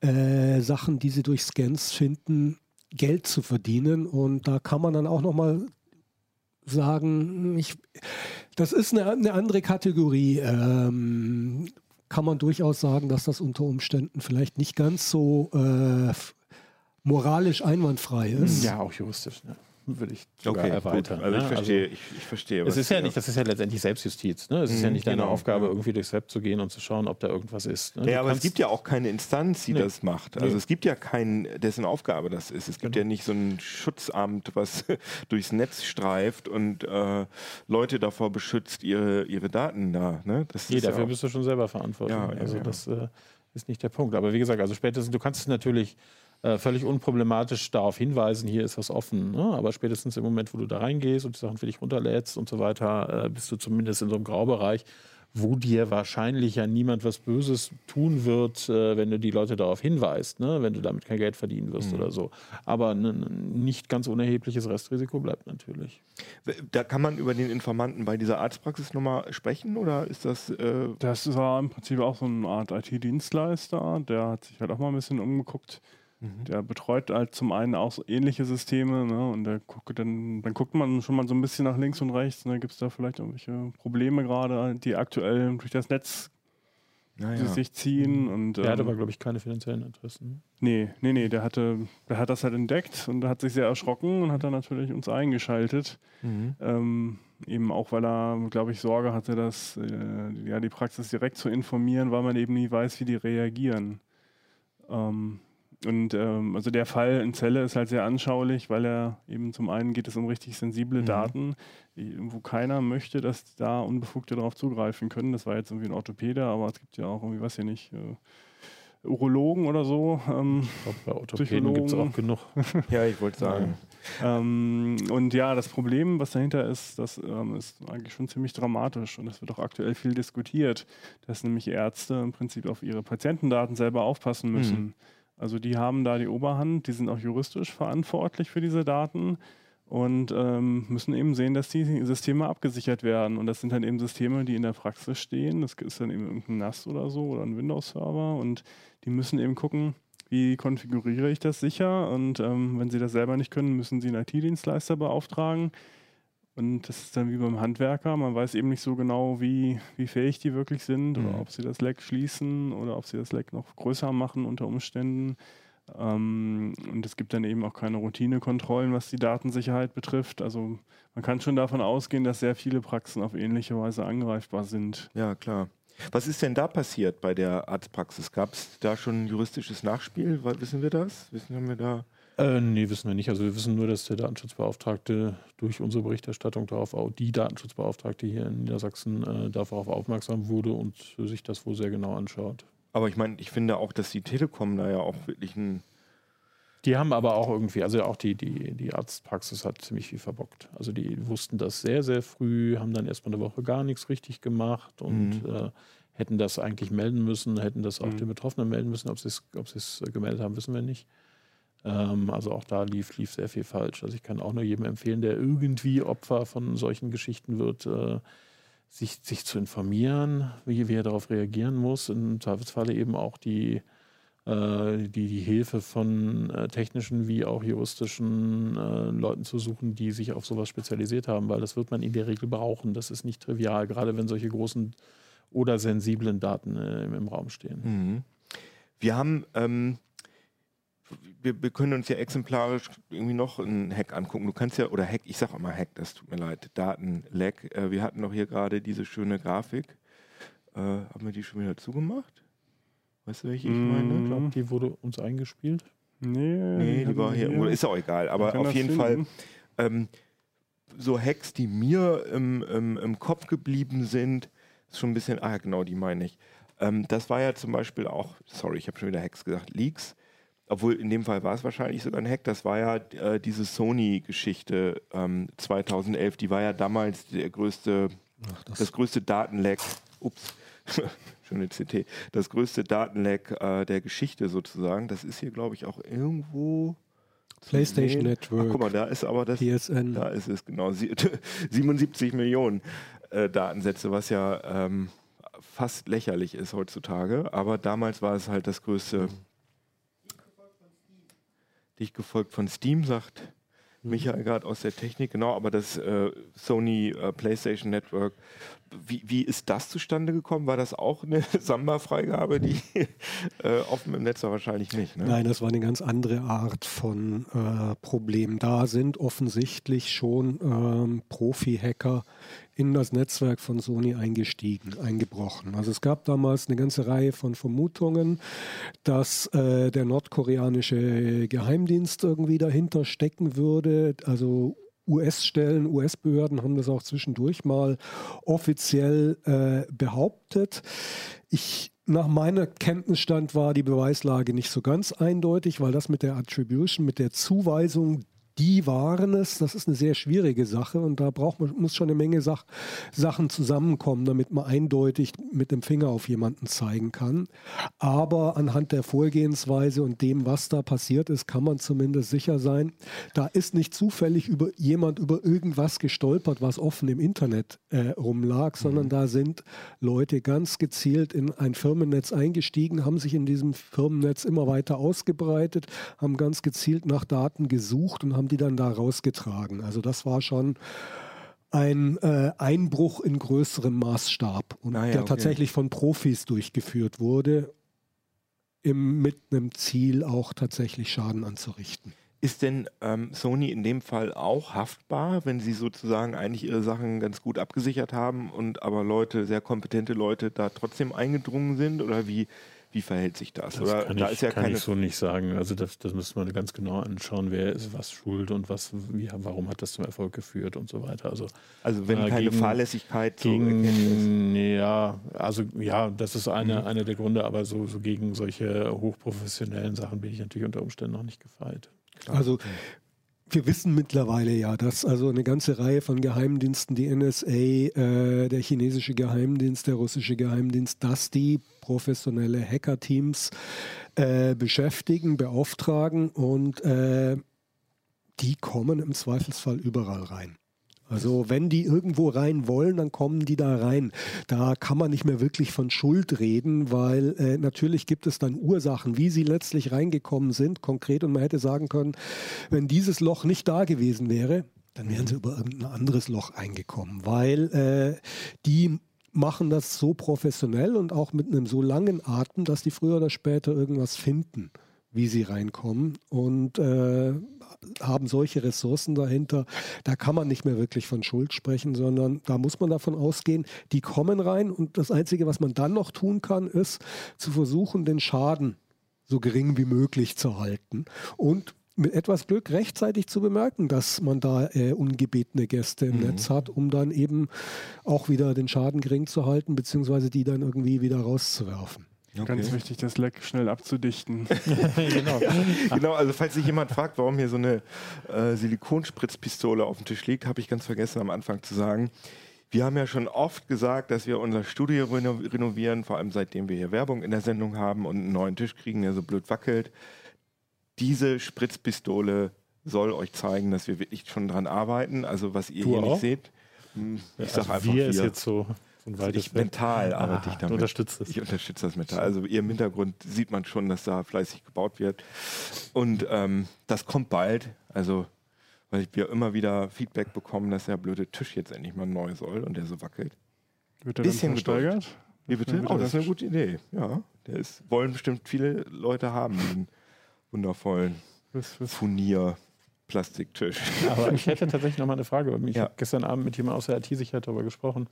äh, Sachen, die sie durch Scans finden, Geld zu verdienen. Und da kann man dann auch nochmal sagen, ich, das ist eine, eine andere Kategorie. Ähm, kann man durchaus sagen, dass das unter Umständen vielleicht nicht ganz so äh, moralisch einwandfrei ist. Ja, auch juristisch. Ne? Würde ich sogar Okay, erweitern. gut. Also ich ne? verstehe, ich, ich verstehe. Es ist ja nicht, das ist ja letztendlich Selbstjustiz. Ne? Es ist ja Mhm, nicht deine genau, Aufgabe, ja. irgendwie durchs Web zu gehen und zu schauen, ob da irgendwas ist. Ne? Ja, aber es gibt ja auch keine Instanz, die Nee. das macht. Also Nee. es gibt ja keinen, dessen Aufgabe das ist. Es gibt ja nicht so ein Schutzamt, was durchs Netz streift und äh, Leute davor beschützt, ihre, ihre Daten da. Ne? Das Nee, ja dafür auch- bist du schon selber verantwortlich. Ja, ja, also ja. das äh, ist nicht der Punkt. Aber wie gesagt, also spätestens, du kannst es natürlich äh, völlig unproblematisch darauf hinweisen, hier ist was offen. Ne? Aber spätestens im Moment, wo du da reingehst und die Sachen für dich runterlädst und so weiter, äh, bist du zumindest in so einem Graubereich, wo dir wahrscheinlich ja niemand was Böses tun wird, äh, wenn du die Leute darauf hinweist, ne? wenn du damit kein Geld verdienen wirst Mhm. oder so. Aber ein nicht ganz unerhebliches Restrisiko bleibt natürlich. Da kann man über den Informanten bei dieser Arztpraxisnummer sprechen oder ist das. Äh, Das war im Prinzip auch so eine Art IT-Dienstleister, der hat sich halt auch mal ein bisschen umgeguckt. Der betreut halt zum einen auch so ähnliche Systeme, ne? Und der guckt dann, dann guckt man schon mal so ein bisschen nach links und rechts, ne? Gibt es da vielleicht irgendwelche Probleme gerade, die aktuell durch das Netz naja. sich ziehen? Und, Der hat ähm, aber, glaube ich, keine finanziellen Interessen. Nee, nee, nee, der hatte, der hat das halt entdeckt und hat sich sehr erschrocken und hat dann natürlich uns eingeschaltet. Mhm. Ähm, eben auch, weil er, glaube ich, Sorge hatte, dass äh, ja, die Praxis direkt zu informieren, weil man eben nie weiß, wie die reagieren. Ähm, und ähm, also der Fall in Celle ist halt sehr anschaulich, weil er eben zum einen geht es um richtig sensible Mhm. Daten, die, wo keiner möchte, dass da Unbefugte darauf zugreifen können. Das war jetzt irgendwie ein Orthopäde, aber es gibt ja auch irgendwie, was hier nicht, äh, Urologen oder so. Ähm, Ich glaube, bei Orthopäden gibt es auch genug. Ja, ich wollte sagen. ähm, und ja, das Problem, was dahinter ist, das ähm, ist eigentlich schon ziemlich dramatisch und das wird auch aktuell viel diskutiert, dass nämlich Ärzte im Prinzip auf ihre Patientendaten selber aufpassen müssen. Also die haben da die Oberhand, die sind auch juristisch verantwortlich für diese Daten und ähm, müssen eben sehen, dass die Systeme abgesichert werden. Und das sind dann eben Systeme, die in der Praxis stehen. Das ist dann eben irgendein NAS oder so oder ein Windows-Server und die müssen eben gucken, wie konfiguriere ich das sicher? Und ähm, wenn sie das selber nicht können, müssen sie einen IT-Dienstleister beauftragen. Und das ist dann wie beim Handwerker. Man weiß eben nicht so genau, wie, wie fähig die wirklich sind Mhm. oder ob sie das Leck schließen oder ob sie das Leck noch größer machen unter Umständen. Ähm, und es gibt dann eben auch keine Routinekontrollen, was die Datensicherheit betrifft. Also man kann schon davon ausgehen, dass sehr viele Praxen auf ähnliche Weise angreifbar sind. Ja, klar. Was ist denn da passiert bei der Arztpraxis? Gab es da schon ein juristisches Nachspiel? Wissen wir das? Wissen haben wir da? Äh, nee, wissen wir nicht. Also wir wissen nur, dass der Datenschutzbeauftragte durch unsere Berichterstattung darauf, auch die Datenschutzbeauftragte hier in Niedersachsen, äh, darauf aufmerksam wurde und sich das wohl sehr genau anschaut. Aber ich meine, ich finde auch, dass die Telekom da ja auch wirklich ein. Die haben aber auch irgendwie, also auch die, die, die Arztpraxis hat ziemlich viel verbockt. Also die wussten das sehr, sehr früh, haben dann erstmal eine Woche gar nichts richtig gemacht und Mhm. äh, hätten das eigentlich melden müssen, hätten das auch Mhm. den Betroffenen melden müssen. Ob sie es ob es gemeldet haben, wissen wir nicht. Ähm, also auch da lief, lief sehr viel falsch. Also ich kann auch nur jedem empfehlen, der irgendwie Opfer von solchen Geschichten wird, äh, sich, sich zu informieren, wie, wie er darauf reagieren muss. Im Zweifelsfalle eben auch die, äh, die, die Hilfe von äh, technischen wie auch juristischen äh, Leuten zu suchen, die sich auf sowas spezialisiert haben, weil das wird man in der Regel brauchen. Das ist nicht trivial, gerade wenn solche großen oder sensiblen Daten äh, im, im Raum stehen. Mhm. Wir haben, ähm, wir, wir können uns ja exemplarisch irgendwie noch einen Hack angucken. Du kannst ja, oder Hack, ich sag auch mal Hack, das tut mir leid, Datenleck. Äh, wir hatten doch hier gerade diese schöne Grafik. Äh, haben wir die schon wieder zugemacht? Weißt du, welche ich Mm. Ich meine? glaube, die wurde uns eingespielt. Nee, Nee, die war hier, irgendwo, ist auch egal, aber auf jeden Fall finden. ähm, so Hacks, die mir im, im, im Kopf geblieben sind, ist schon ein bisschen, ah genau, die meine ich. Ähm, das war ja zum Beispiel auch, sorry, ich habe schon wieder Hacks gesagt, Leaks. Obwohl in dem Fall war es wahrscheinlich sogar ein Hack. Das war ja äh, diese Sony-Geschichte ähm, 2011. Die war ja damals der größte, das, größte Datenleck. Ups, schöne CT. Das größte Datenleck äh, der Geschichte sozusagen. Das ist hier, glaube ich, auch irgendwo. PlayStation Nee. Network. Ach, guck mal, da ist aber das. PSN. Da ist es genau. Sie- 77 Millionen äh, Datensätze, was ja ähm, fast lächerlich ist heutzutage. Aber damals war es halt das größte. Dicht gefolgt von Steam, sagt Michael gerade aus der Technik, genau. Aber das äh, Sony äh, PlayStation Network, wie, wie ist das zustande gekommen? War das auch eine Samba-Freigabe, die äh, offen im Netz war wahrscheinlich nicht? Ne? Nein, das war eine ganz andere Art von äh, Problem. Da sind offensichtlich schon ähm, Profi-Hacker in das Netzwerk von Sony eingestiegen, eingebrochen. Also es gab damals eine ganze Reihe von Vermutungen, dass äh, der nordkoreanische Geheimdienst irgendwie dahinter stecken würde. Also US-Stellen, US-Behörden haben das auch zwischendurch mal offiziell äh, behauptet. Ich, nach meiner Kenntnisstand war die Beweislage nicht so ganz eindeutig, weil das mit der Attribution, mit der Zuweisung, die waren es, das ist eine sehr schwierige Sache und da braucht man, muss schon eine Menge Sach Sachen zusammenkommen, damit man eindeutig mit dem Finger auf jemanden zeigen kann. Aber anhand der Vorgehensweise und dem, was da passiert ist, kann man zumindest sicher sein, da ist nicht zufällig über jemand über irgendwas gestolpert, was offen im Internet äh, rumlag, sondern da sind Leute ganz gezielt in ein Firmennetz eingestiegen, haben sich in diesem Firmennetz immer weiter ausgebreitet, haben ganz gezielt nach Daten gesucht und haben die dann da rausgetragen. Also das war schon ein äh, Einbruch in größerem Maßstab und Ah ja, der okay. tatsächlich von Profis durchgeführt wurde, im, mit einem Ziel auch tatsächlich Schaden anzurichten. Ist denn ähm, Sony in dem Fall auch haftbar, wenn sie sozusagen eigentlich ihre Sachen ganz gut abgesichert haben und aber Leute, sehr kompetente Leute da trotzdem eingedrungen sind? Oder wie, wie verhält sich das? Das Oder kann, da ich, ist ja kann keine. ich so nicht sagen. Also das, das müsste man ganz genau anschauen, wer ist was schuld und was, wie, warum hat das zum Erfolg geführt und so weiter. Also Also wenn äh, keine gegen- Fahrlässigkeit zu erkennen ist. gegen, ja, also ja, das ist eine, Mhm. einer der Gründe, aber so, so gegen solche hochprofessionellen Sachen bin ich natürlich unter Umständen noch nicht gefeit. Also wir wissen mittlerweile ja, dass also eine ganze Reihe von Geheimdiensten, die NSA, äh, der chinesische Geheimdienst, der russische Geheimdienst, dass die professionelle Hackerteams äh, beschäftigen, beauftragen und äh, die kommen im Zweifelsfall überall rein. Also wenn die irgendwo rein wollen, dann kommen die da rein. Da kann man nicht mehr wirklich von Schuld reden, weil äh, natürlich gibt es dann Ursachen, wie sie letztlich reingekommen sind, konkret. Und man hätte sagen können, wenn dieses Loch nicht da gewesen wäre, dann wären sie über irgendein anderes Loch eingekommen, weil äh, die machen das so professionell und auch mit einem so langen Atem, dass die früher oder später irgendwas finden, wie sie reinkommen und äh, haben solche Ressourcen dahinter. Da kann man nicht mehr wirklich von Schuld sprechen, sondern da muss man davon ausgehen, die kommen rein und das Einzige, was man dann noch tun kann, ist zu versuchen, den Schaden so gering wie möglich zu halten und mit etwas Glück rechtzeitig zu bemerken, dass man da äh, ungebetene Gäste im Netz hat, um dann eben auch wieder den Schaden gering zu halten, beziehungsweise die dann irgendwie wieder rauszuwerfen. Ganz wichtig, das Leck schnell abzudichten. genau. Genau, also falls sich jemand fragt, warum hier so eine äh, Silikonspritzpistole auf dem Tisch liegt, habe ich ganz vergessen am Anfang zu sagen. Wir haben ja schon oft gesagt, dass wir unser Studio reno renovieren, vor allem seitdem wir hier Werbung in der Sendung haben und einen neuen Tisch kriegen, der so blöd wackelt. Diese Spritzpistole soll euch zeigen, dass wir wirklich schon dran arbeiten. Also was ihr Du hier auch? nicht seht. hm, Ich sag also einfach wir ist jetzt so von Also weites ich weg. mental arbeite Ah, ich du damit. unterstützt es. Ich unterstütze das mental. Also ihr im Hintergrund sieht man schon, dass da fleißig gebaut wird. Und ähm, das kommt bald. Also weil wir immer wieder Feedback bekommen, dass der blöde Tisch jetzt endlich mal neu soll und der so wackelt. Wird er Bisschen dann versteigert? Wie bitte? Oh, das ist eine gute Idee. Ja, der ist, wollen bestimmt viele Leute haben, den wundervollen was, Furnier-Plastiktisch. Aber ich hätte tatsächlich noch mal eine Frage. Ich Ja. habe gestern Abend mit jemandem aus der IT-Sicherheit darüber gesprochen,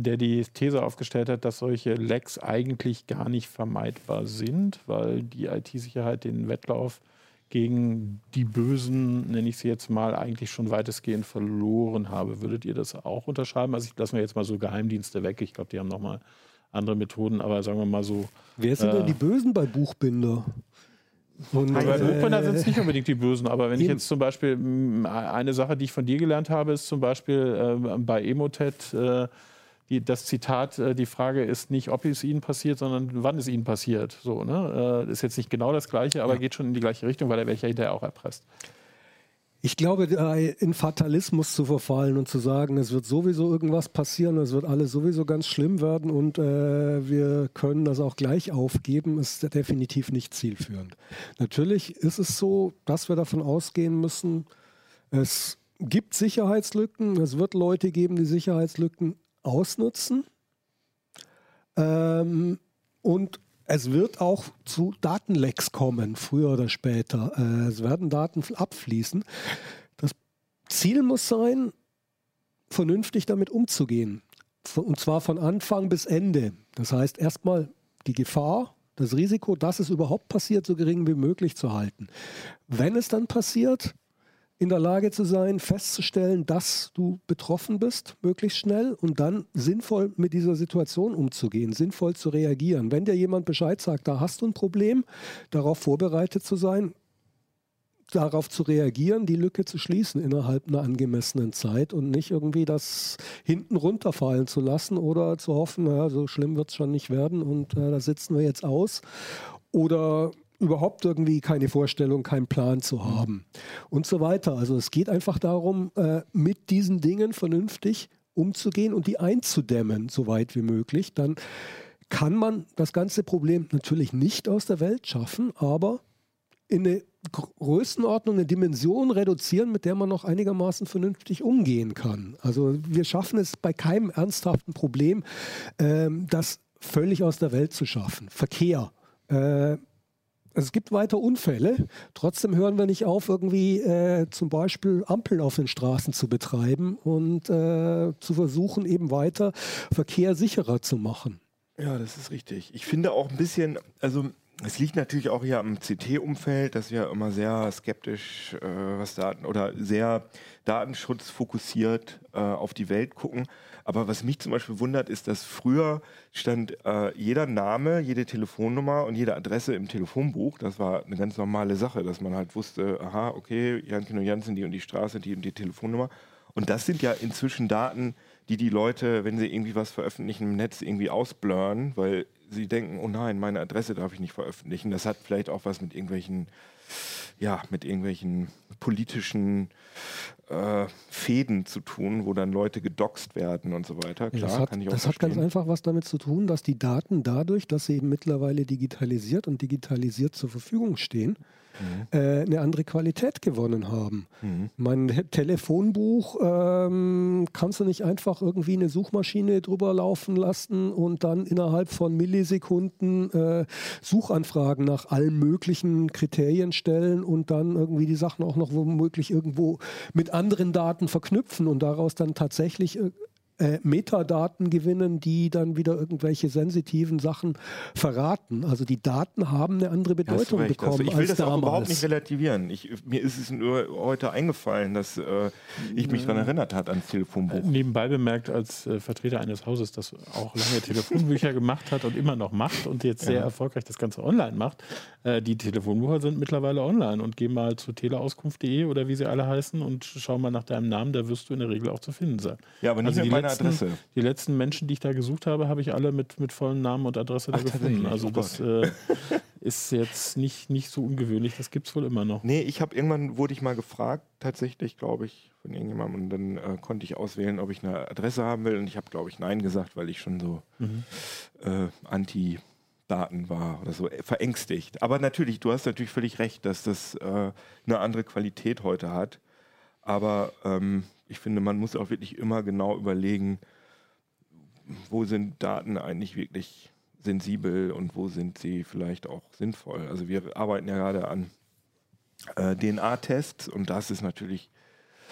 der die These aufgestellt hat, dass solche Lecks eigentlich gar nicht vermeidbar sind, weil die IT-Sicherheit den Wettlauf gegen die Bösen, nenne ich sie jetzt mal, eigentlich schon weitestgehend verloren habe. Würdet ihr das auch unterschreiben? Also ich lasse mir jetzt mal so Geheimdienste weg. Ich glaube, die haben noch mal andere Methoden, aber sagen wir mal so. Wer sind Äh. denn die Bösen bei Buchbinder? Und, Bei äh, Buchbinder sind es nicht unbedingt die Bösen, aber wenn ich eben. jetzt zum Beispiel mh, eine Sache, die ich von dir gelernt habe, ist zum Beispiel äh, bei Emotet äh, die, das Zitat, äh, die Frage ist nicht, ob es ihnen passiert, sondern wann es ihnen passiert. So, ne? Ist jetzt nicht genau das Gleiche, aber ja. geht schon in die gleiche Richtung, weil er wäre ja hinterher auch erpresst. Ich glaube, in Fatalismus zu verfallen und zu sagen, es wird sowieso irgendwas passieren, es wird alles sowieso ganz schlimm werden und äh, wir können das auch gleich aufgeben, ist definitiv nicht zielführend. Natürlich ist es so, dass wir davon ausgehen müssen, es gibt Sicherheitslücken, es wird Leute geben, die Sicherheitslücken ausnutzen. Ähm, und es wird auch zu Datenlecks kommen, früher oder später. Äh, es werden Daten abfließen. Das Ziel muss sein, vernünftig damit umzugehen. Und zwar von Anfang bis Ende. Das heißt, erstmal die Gefahr, das Risiko, dass es überhaupt passiert, so gering wie möglich zu halten. Wenn es dann passiert, in der Lage zu sein, festzustellen, dass du betroffen bist, möglichst schnell und dann sinnvoll mit dieser Situation umzugehen, sinnvoll zu reagieren. Wenn dir jemand Bescheid sagt, da hast du ein Problem, darauf vorbereitet zu sein, darauf zu reagieren, die Lücke zu schließen innerhalb einer angemessenen Zeit und nicht irgendwie das hinten runterfallen zu lassen oder zu hoffen, ja, so schlimm wird es schon nicht werden und äh, da sitzen wir jetzt aus. Oder überhaupt irgendwie keine Vorstellung, keinen Plan zu haben und so weiter. Also es geht einfach darum, äh, mit diesen Dingen vernünftig umzugehen und die einzudämmen, so weit wie möglich. Dann kann man das ganze Problem natürlich nicht aus der Welt schaffen, aber in eine Größenordnung, eine Dimension reduzieren, mit der man noch einigermaßen vernünftig umgehen kann. Also wir schaffen es bei keinem ernsthaften Problem, ähm, das völlig aus der Welt zu schaffen. Verkehr. Äh, es gibt weiter Unfälle. Trotzdem hören wir nicht auf, irgendwie äh, zum Beispiel Ampeln auf den Straßen zu betreiben und äh, zu versuchen, eben weiter Verkehr sicherer zu machen. Ja, das ist richtig. Ich finde auch ein bisschen, also es liegt natürlich auch hier am CT-Umfeld, dass wir immer sehr skeptisch, äh, was Daten oder sehr datenschutzfokussiert äh, auf die Welt gucken. Aber was mich zum Beispiel wundert, ist, dass früher stand äh, jeder Name, jede Telefonnummer und jede Adresse im Telefonbuch. Das war eine ganz normale Sache, dass man halt wusste, aha, okay, Jankin und Jansen, die und die Straße, die und die Telefonnummer. Und das sind ja inzwischen Daten, die die Leute, wenn sie irgendwie was veröffentlichen im Netz, irgendwie ausblurren, weil sie denken, oh nein, meine Adresse darf ich nicht veröffentlichen. Das hat vielleicht auch was mit irgendwelchen ja, mit irgendwelchen politischen äh, Fäden zu tun, wo dann Leute gedoxt werden und so weiter. Klar, das hat, kann ich auch Das verstehen. hat ganz einfach was damit zu tun, dass die Daten dadurch, dass sie eben mittlerweile digitalisiert und digitalisiert zur Verfügung stehen, mhm. äh, eine andere Qualität gewonnen haben. Mhm. Mein Telefonbuch ähm, kannst du nicht einfach irgendwie eine Suchmaschine drüber laufen lassen und dann innerhalb von Millisekunden äh, Suchanfragen nach allen möglichen Kriterien stellen und dann irgendwie die Sachen auch noch womöglich irgendwo mit anderen Daten verknüpfen und daraus dann tatsächlich äh, Metadaten gewinnen, die dann wieder irgendwelche sensitiven Sachen verraten. Also die Daten haben eine andere Bedeutung also bekommen. Also ich will das damals. auch überhaupt nicht relativieren. Ich, mir ist es nur heute eingefallen, dass äh, ich mich daran erinnert hat ans Telefonbuch. Äh, nebenbei bemerkt, als äh, Vertreter eines Hauses, das auch lange Telefonbücher gemacht hat und immer noch macht und jetzt sehr ja. erfolgreich das Ganze online macht, äh, die Telefonbucher sind mittlerweile online und geh mal zu teleauskunft.de oder wie sie alle heißen und schau mal nach deinem Namen, da wirst du in der Regel auch zu finden sein. Ja, aber nicht also mit letzten, Adresse. Die letzten Menschen, die ich da gesucht habe, habe ich alle mit, mit vollem Namen und Adresse Ach, da gefunden. Also oh das äh, ist jetzt nicht, nicht so ungewöhnlich, das gibt es wohl immer noch. Nee, ich habe irgendwann, wurde ich mal gefragt, tatsächlich, glaube ich, von irgendjemandem und dann äh, konnte ich auswählen, ob ich eine Adresse haben will und ich habe, glaube ich, Nein gesagt, weil ich schon so mhm. äh, anti Daten war oder so, äh, verängstigt. Aber natürlich, du hast natürlich völlig recht, dass das äh, eine andere Qualität heute hat. Aber ähm, ich finde, man muss auch wirklich immer genau überlegen, wo sind Daten eigentlich wirklich sensibel und wo sind sie vielleicht auch sinnvoll. Also wir arbeiten ja gerade an äh, DNA-Tests und das ist natürlich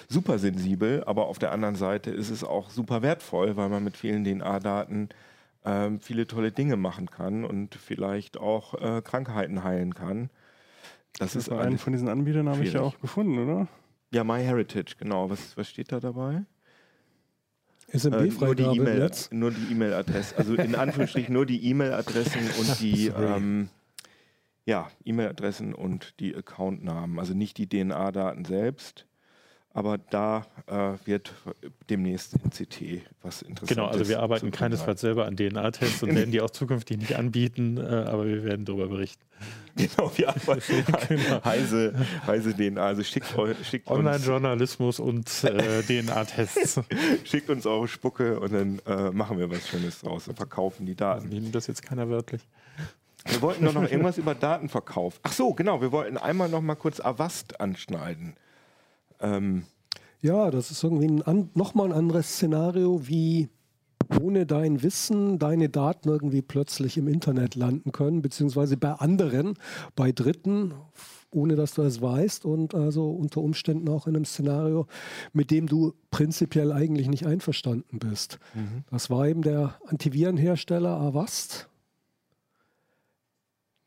super sensibel, aber auf der anderen Seite ist es auch super wertvoll, weil man mit vielen DNA-Daten ähm, viele tolle Dinge machen kann und vielleicht auch äh, Krankheiten heilen kann. Das, das ist einen von diesen Anbietern habe ich ja auch gefunden, oder? Ja, MyHeritage, genau. Was, was steht da dabei? SMB-Freigabe äh, nur die E-Mail-Adresse, also in Anführungsstrichen nur die E-Mail-Adressen und die ähm, ja, E-Mail-Adressen und die Accountnamen, also nicht die DNA-Daten selbst. Aber da äh, wird demnächst in CT was Interessantes. Genau, also wir arbeiten keinesfalls selber an DNA-Tests und werden die auch zukünftig nicht anbieten, äh, aber wir werden darüber berichten. Genau, wir arbeiten Genau. heise, heise DNA. Also schickt, schickt, Online-Journalismus und äh, DNA-Tests. schickt uns eure Spucke und dann äh, machen wir was Schönes draus und verkaufen die Daten. Nehmen das jetzt keiner wörtlich. Wir wollten doch noch irgendwas über Datenverkauf. Ach so, genau. Wir wollten einmal noch mal kurz Avast anschneiden. Ähm, Ja, das ist irgendwie ein an, nochmal ein anderes Szenario, wie ohne dein Wissen deine Daten irgendwie plötzlich im Internet landen können, beziehungsweise bei anderen, bei Dritten, ohne dass du es weißt und also unter Umständen auch in einem Szenario, mit dem du prinzipiell eigentlich nicht einverstanden bist. Das war eben der Antivirenhersteller Avast,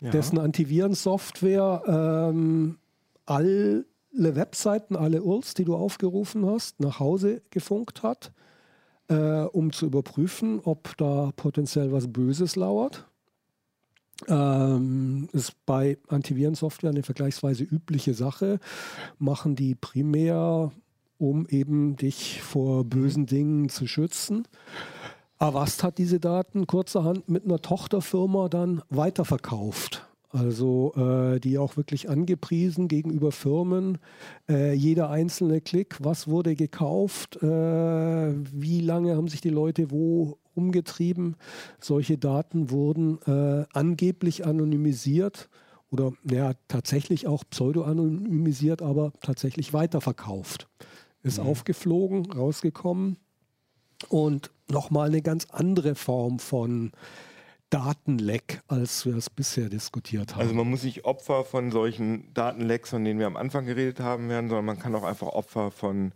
ja. dessen Antivirensoftware ähm, alle Webseiten, alle URLs, die du aufgerufen hast, nach Hause gefunkt hat, äh, um zu überprüfen, ob da potenziell was Böses lauert. Ähm, ist bei Antivirensoftware eine vergleichsweise übliche Sache. Machen die primär, um eben dich vor bösen Dingen zu schützen. Avast hat diese Daten kurzerhand mit einer Tochterfirma dann weiterverkauft. Also äh, die auch wirklich angepriesen gegenüber Firmen. Äh, jeder einzelne Klick, was wurde gekauft, äh, wie lange haben sich die Leute wo umgetrieben. Solche Daten wurden äh, angeblich anonymisiert oder ja, tatsächlich auch pseudo-anonymisiert, aber tatsächlich weiterverkauft. Ist aufgeflogen, rausgekommen und nochmal eine ganz andere Form von Datenleck, als wir es bisher diskutiert haben. Also man muss nicht Opfer von solchen Datenlecks, von denen wir am Anfang geredet haben, werden, sondern man kann auch einfach Opfer von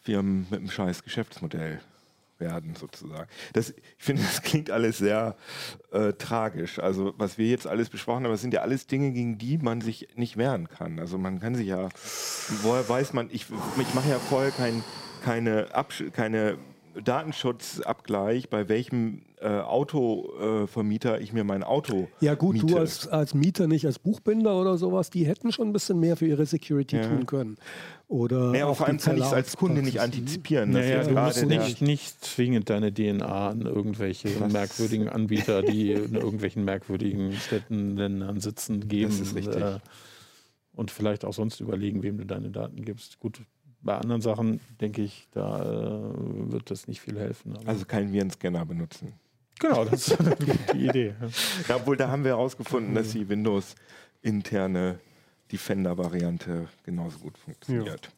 Firmen mit einem scheiß Geschäftsmodell werden, sozusagen. Das, ich finde, das klingt alles sehr äh, tragisch. Also was wir jetzt alles besprochen haben, das sind ja alles Dinge, gegen die man sich nicht wehren kann. Also man kann sich ja, woher weiß man, ich, ich mache ja vorher kein, keine, keine Datenschutzabgleich, bei welchem äh, Autovermieter ich mir mein Auto ja gut, miete. du als, als Mieter nicht als Buchbinder oder sowas, die hätten schon ein bisschen mehr für ihre Security Ja. tun können. Oder Naja, aber auf vor allem kann ich es als Kunde nicht antizipieren. dass Naja, jetzt du musst nicht, nicht zwingend deine DNA an irgendwelche Was? merkwürdigen Anbieter, die in irgendwelchen merkwürdigen Städten, Ländern sitzen, geben. Das ist richtig. Äh, und vielleicht auch sonst überlegen, wem du deine Daten gibst. Gut, bei anderen Sachen denke ich, da äh, wird das nicht viel helfen. aber- Also keinen Virenscanner benutzen. Genau, das ist gute Idee. Ja, obwohl, da haben wir herausgefunden, dass die Windows-interne Defender-Variante genauso gut funktioniert.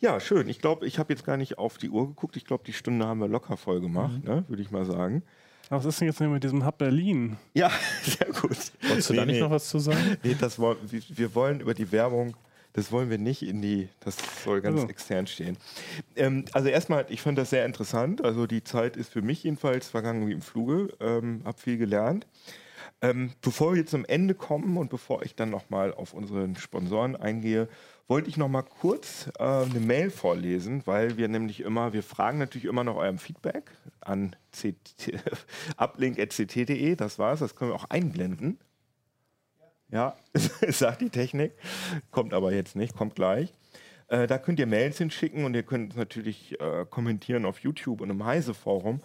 Ja, schön. Ich glaube, ich habe jetzt gar nicht auf die Uhr geguckt. Ich glaube, die Stunde haben wir locker voll gemacht, ne? würde ich mal sagen. Was ist denn jetzt mit diesem Hub Berlin? Ja, sehr gut. Wolltest du da Nee, nicht nee. noch was zu sagen? Nee, das wir wollen über die Werbung, das wollen wir nicht in die, das soll ganz Also. extern stehen. Ähm, also erstmal, ich fand das sehr interessant. Also die Zeit ist für mich jedenfalls vergangen wie im Fluge. Ähm, hab viel gelernt. Ähm, bevor wir zum Ende kommen und bevor ich dann nochmal auf unseren Sponsoren eingehe, wollte ich nochmal kurz äh, eine Mail vorlesen, weil wir nämlich immer, wir fragen natürlich immer nach eurem Feedback an uplink.ct.de, das war's, das können wir auch einblenden. Ja, sagt die Technik. Kommt aber jetzt nicht, kommt gleich. Äh, da könnt ihr Mails hinschicken und ihr könnt natürlich äh, kommentieren auf YouTube und im Heise-Forum.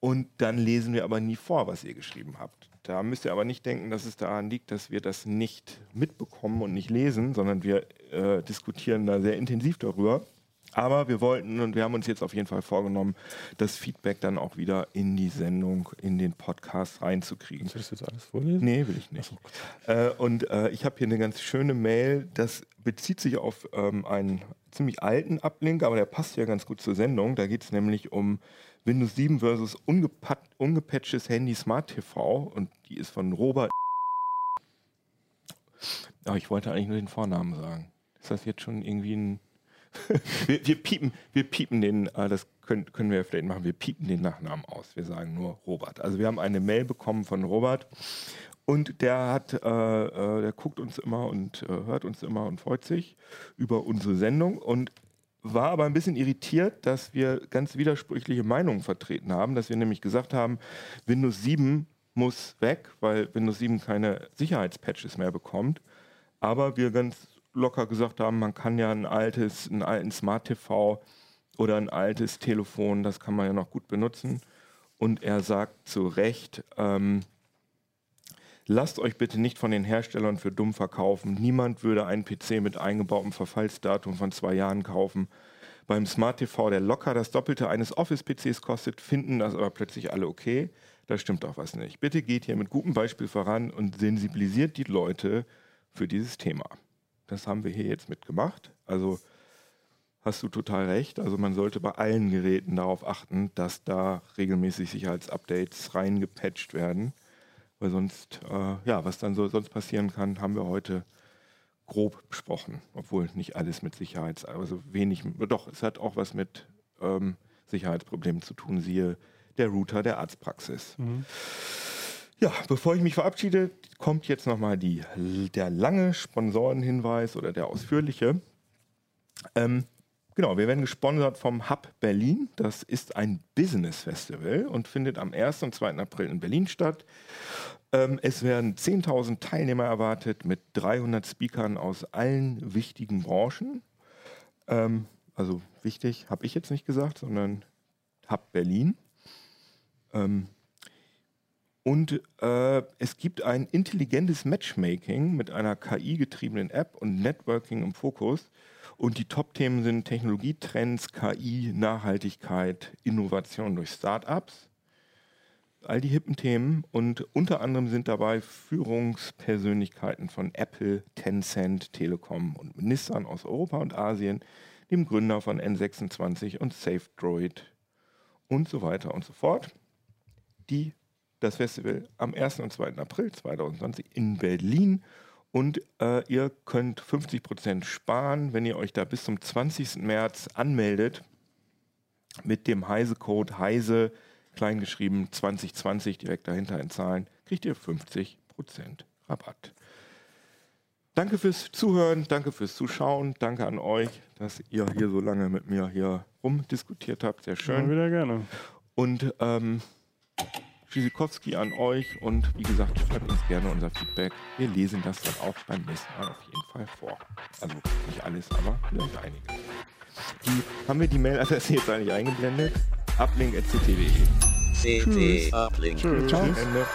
Und dann lesen wir aber nie vor, was ihr geschrieben habt. Da müsst ihr aber nicht denken, dass es daran liegt, dass wir das nicht mitbekommen und nicht lesen, sondern wir äh, diskutieren da sehr intensiv darüber. Aber wir wollten und wir haben uns jetzt auf jeden Fall vorgenommen, das Feedback dann auch wieder in die Sendung, in den Podcast reinzukriegen. Sollst du jetzt alles vorlesen? Nee, will ich nicht. Äh, und äh, ich habe hier eine ganz schöne Mail, das bezieht sich auf ähm, einen ziemlich alten Uplink, aber der passt ja ganz gut zur Sendung. Da geht es nämlich um Windows 7 versus ungepat ungepatchtes Handy Smart TV und die ist von Robert. Aber ich wollte eigentlich nur den Vornamen sagen. Ist das jetzt schon irgendwie ein. wir, wir, piepen, wir piepen den, äh, das können, können wir vielleicht machen, wir piepen den Nachnamen aus. Wir sagen nur Robert. Also wir haben eine Mail bekommen von Robert und der hat, äh, äh, der guckt uns immer und äh, hört uns immer und freut sich über unsere Sendung und war aber ein bisschen irritiert, dass wir ganz widersprüchliche Meinungen vertreten haben, dass wir nämlich gesagt haben, Windows 7 muss weg, weil Windows 7 keine Sicherheitspatches mehr bekommt. Aber wir ganz locker gesagt haben, man kann ja ein altes, einen alten Smart TV oder ein altes Telefon, das kann man ja noch gut benutzen. Und er sagt zu Recht, ähm, lasst euch bitte nicht von den Herstellern für dumm verkaufen. Niemand würde einen PC mit eingebautem Verfallsdatum von zwei Jahren kaufen. Beim Smart TV, der locker das Doppelte eines Office-PCs kostet, finden das aber plötzlich alle okay. Da stimmt doch was nicht. Bitte geht hier mit gutem Beispiel voran und sensibilisiert die Leute für dieses Thema. Das haben wir hier jetzt mitgemacht. Also hast du total recht. Also man sollte bei allen Geräten darauf achten, dass da regelmäßig Sicherheitsupdates reingepatcht werden. Weil sonst, äh, ja, was dann so sonst passieren kann, haben wir heute grob besprochen. Obwohl nicht alles mit Sicherheits, also wenig, doch, es hat auch was mit ähm, Sicherheitsproblemen zu tun. Siehe der Router der Arztpraxis. Mhm. Ja, bevor ich mich verabschiede, kommt jetzt nochmal der lange Sponsorenhinweis oder der ausführliche. Ähm, genau, wir werden gesponsert vom Hub Berlin. Das ist ein Business Festival und findet am 1. und 2. April in Berlin statt. Ähm, es werden 10.000 Teilnehmer erwartet mit 300 Speakern aus allen wichtigen Branchen. Ähm, also wichtig, habe ich jetzt nicht gesagt, sondern Hub Berlin. Ähm, und äh, es gibt ein intelligentes Matchmaking mit einer KI-getriebenen App und Networking im Fokus. Und die Top-Themen sind Technologietrends, KI, Nachhaltigkeit, Innovation durch Startups. All die hippen Themen. Und unter anderem sind dabei Führungspersönlichkeiten von Apple, Tencent, Telekom und Ministern aus Europa und Asien, dem Gründer von N26 und SafeDroid und so weiter und so fort die, das Festival am 1. und 2. April 2020 in Berlin. Und äh, ihr könnt 50% sparen, wenn ihr euch da bis zum 20. März anmeldet mit dem Heise-Code Heise, kleingeschrieben 2020, direkt dahinter in Zahlen, kriegt ihr 50% Rabatt. Danke fürs Zuhören, danke fürs Zuschauen, danke an euch, dass ihr hier so lange mit mir hier rumdiskutiert habt. Sehr schön. Ja, wieder gerne. Und ähm, Schisikowski an euch und wie gesagt, schreibt uns gerne unser Feedback. Wir lesen das dann auch beim nächsten Mal auf jeden Fall vor. Also nicht alles, aber vielleicht einiges. Die, haben wir die Mailadresse jetzt eigentlich eingeblendet? uplink.ct.de. CT Uplink. Tschüss. Ende.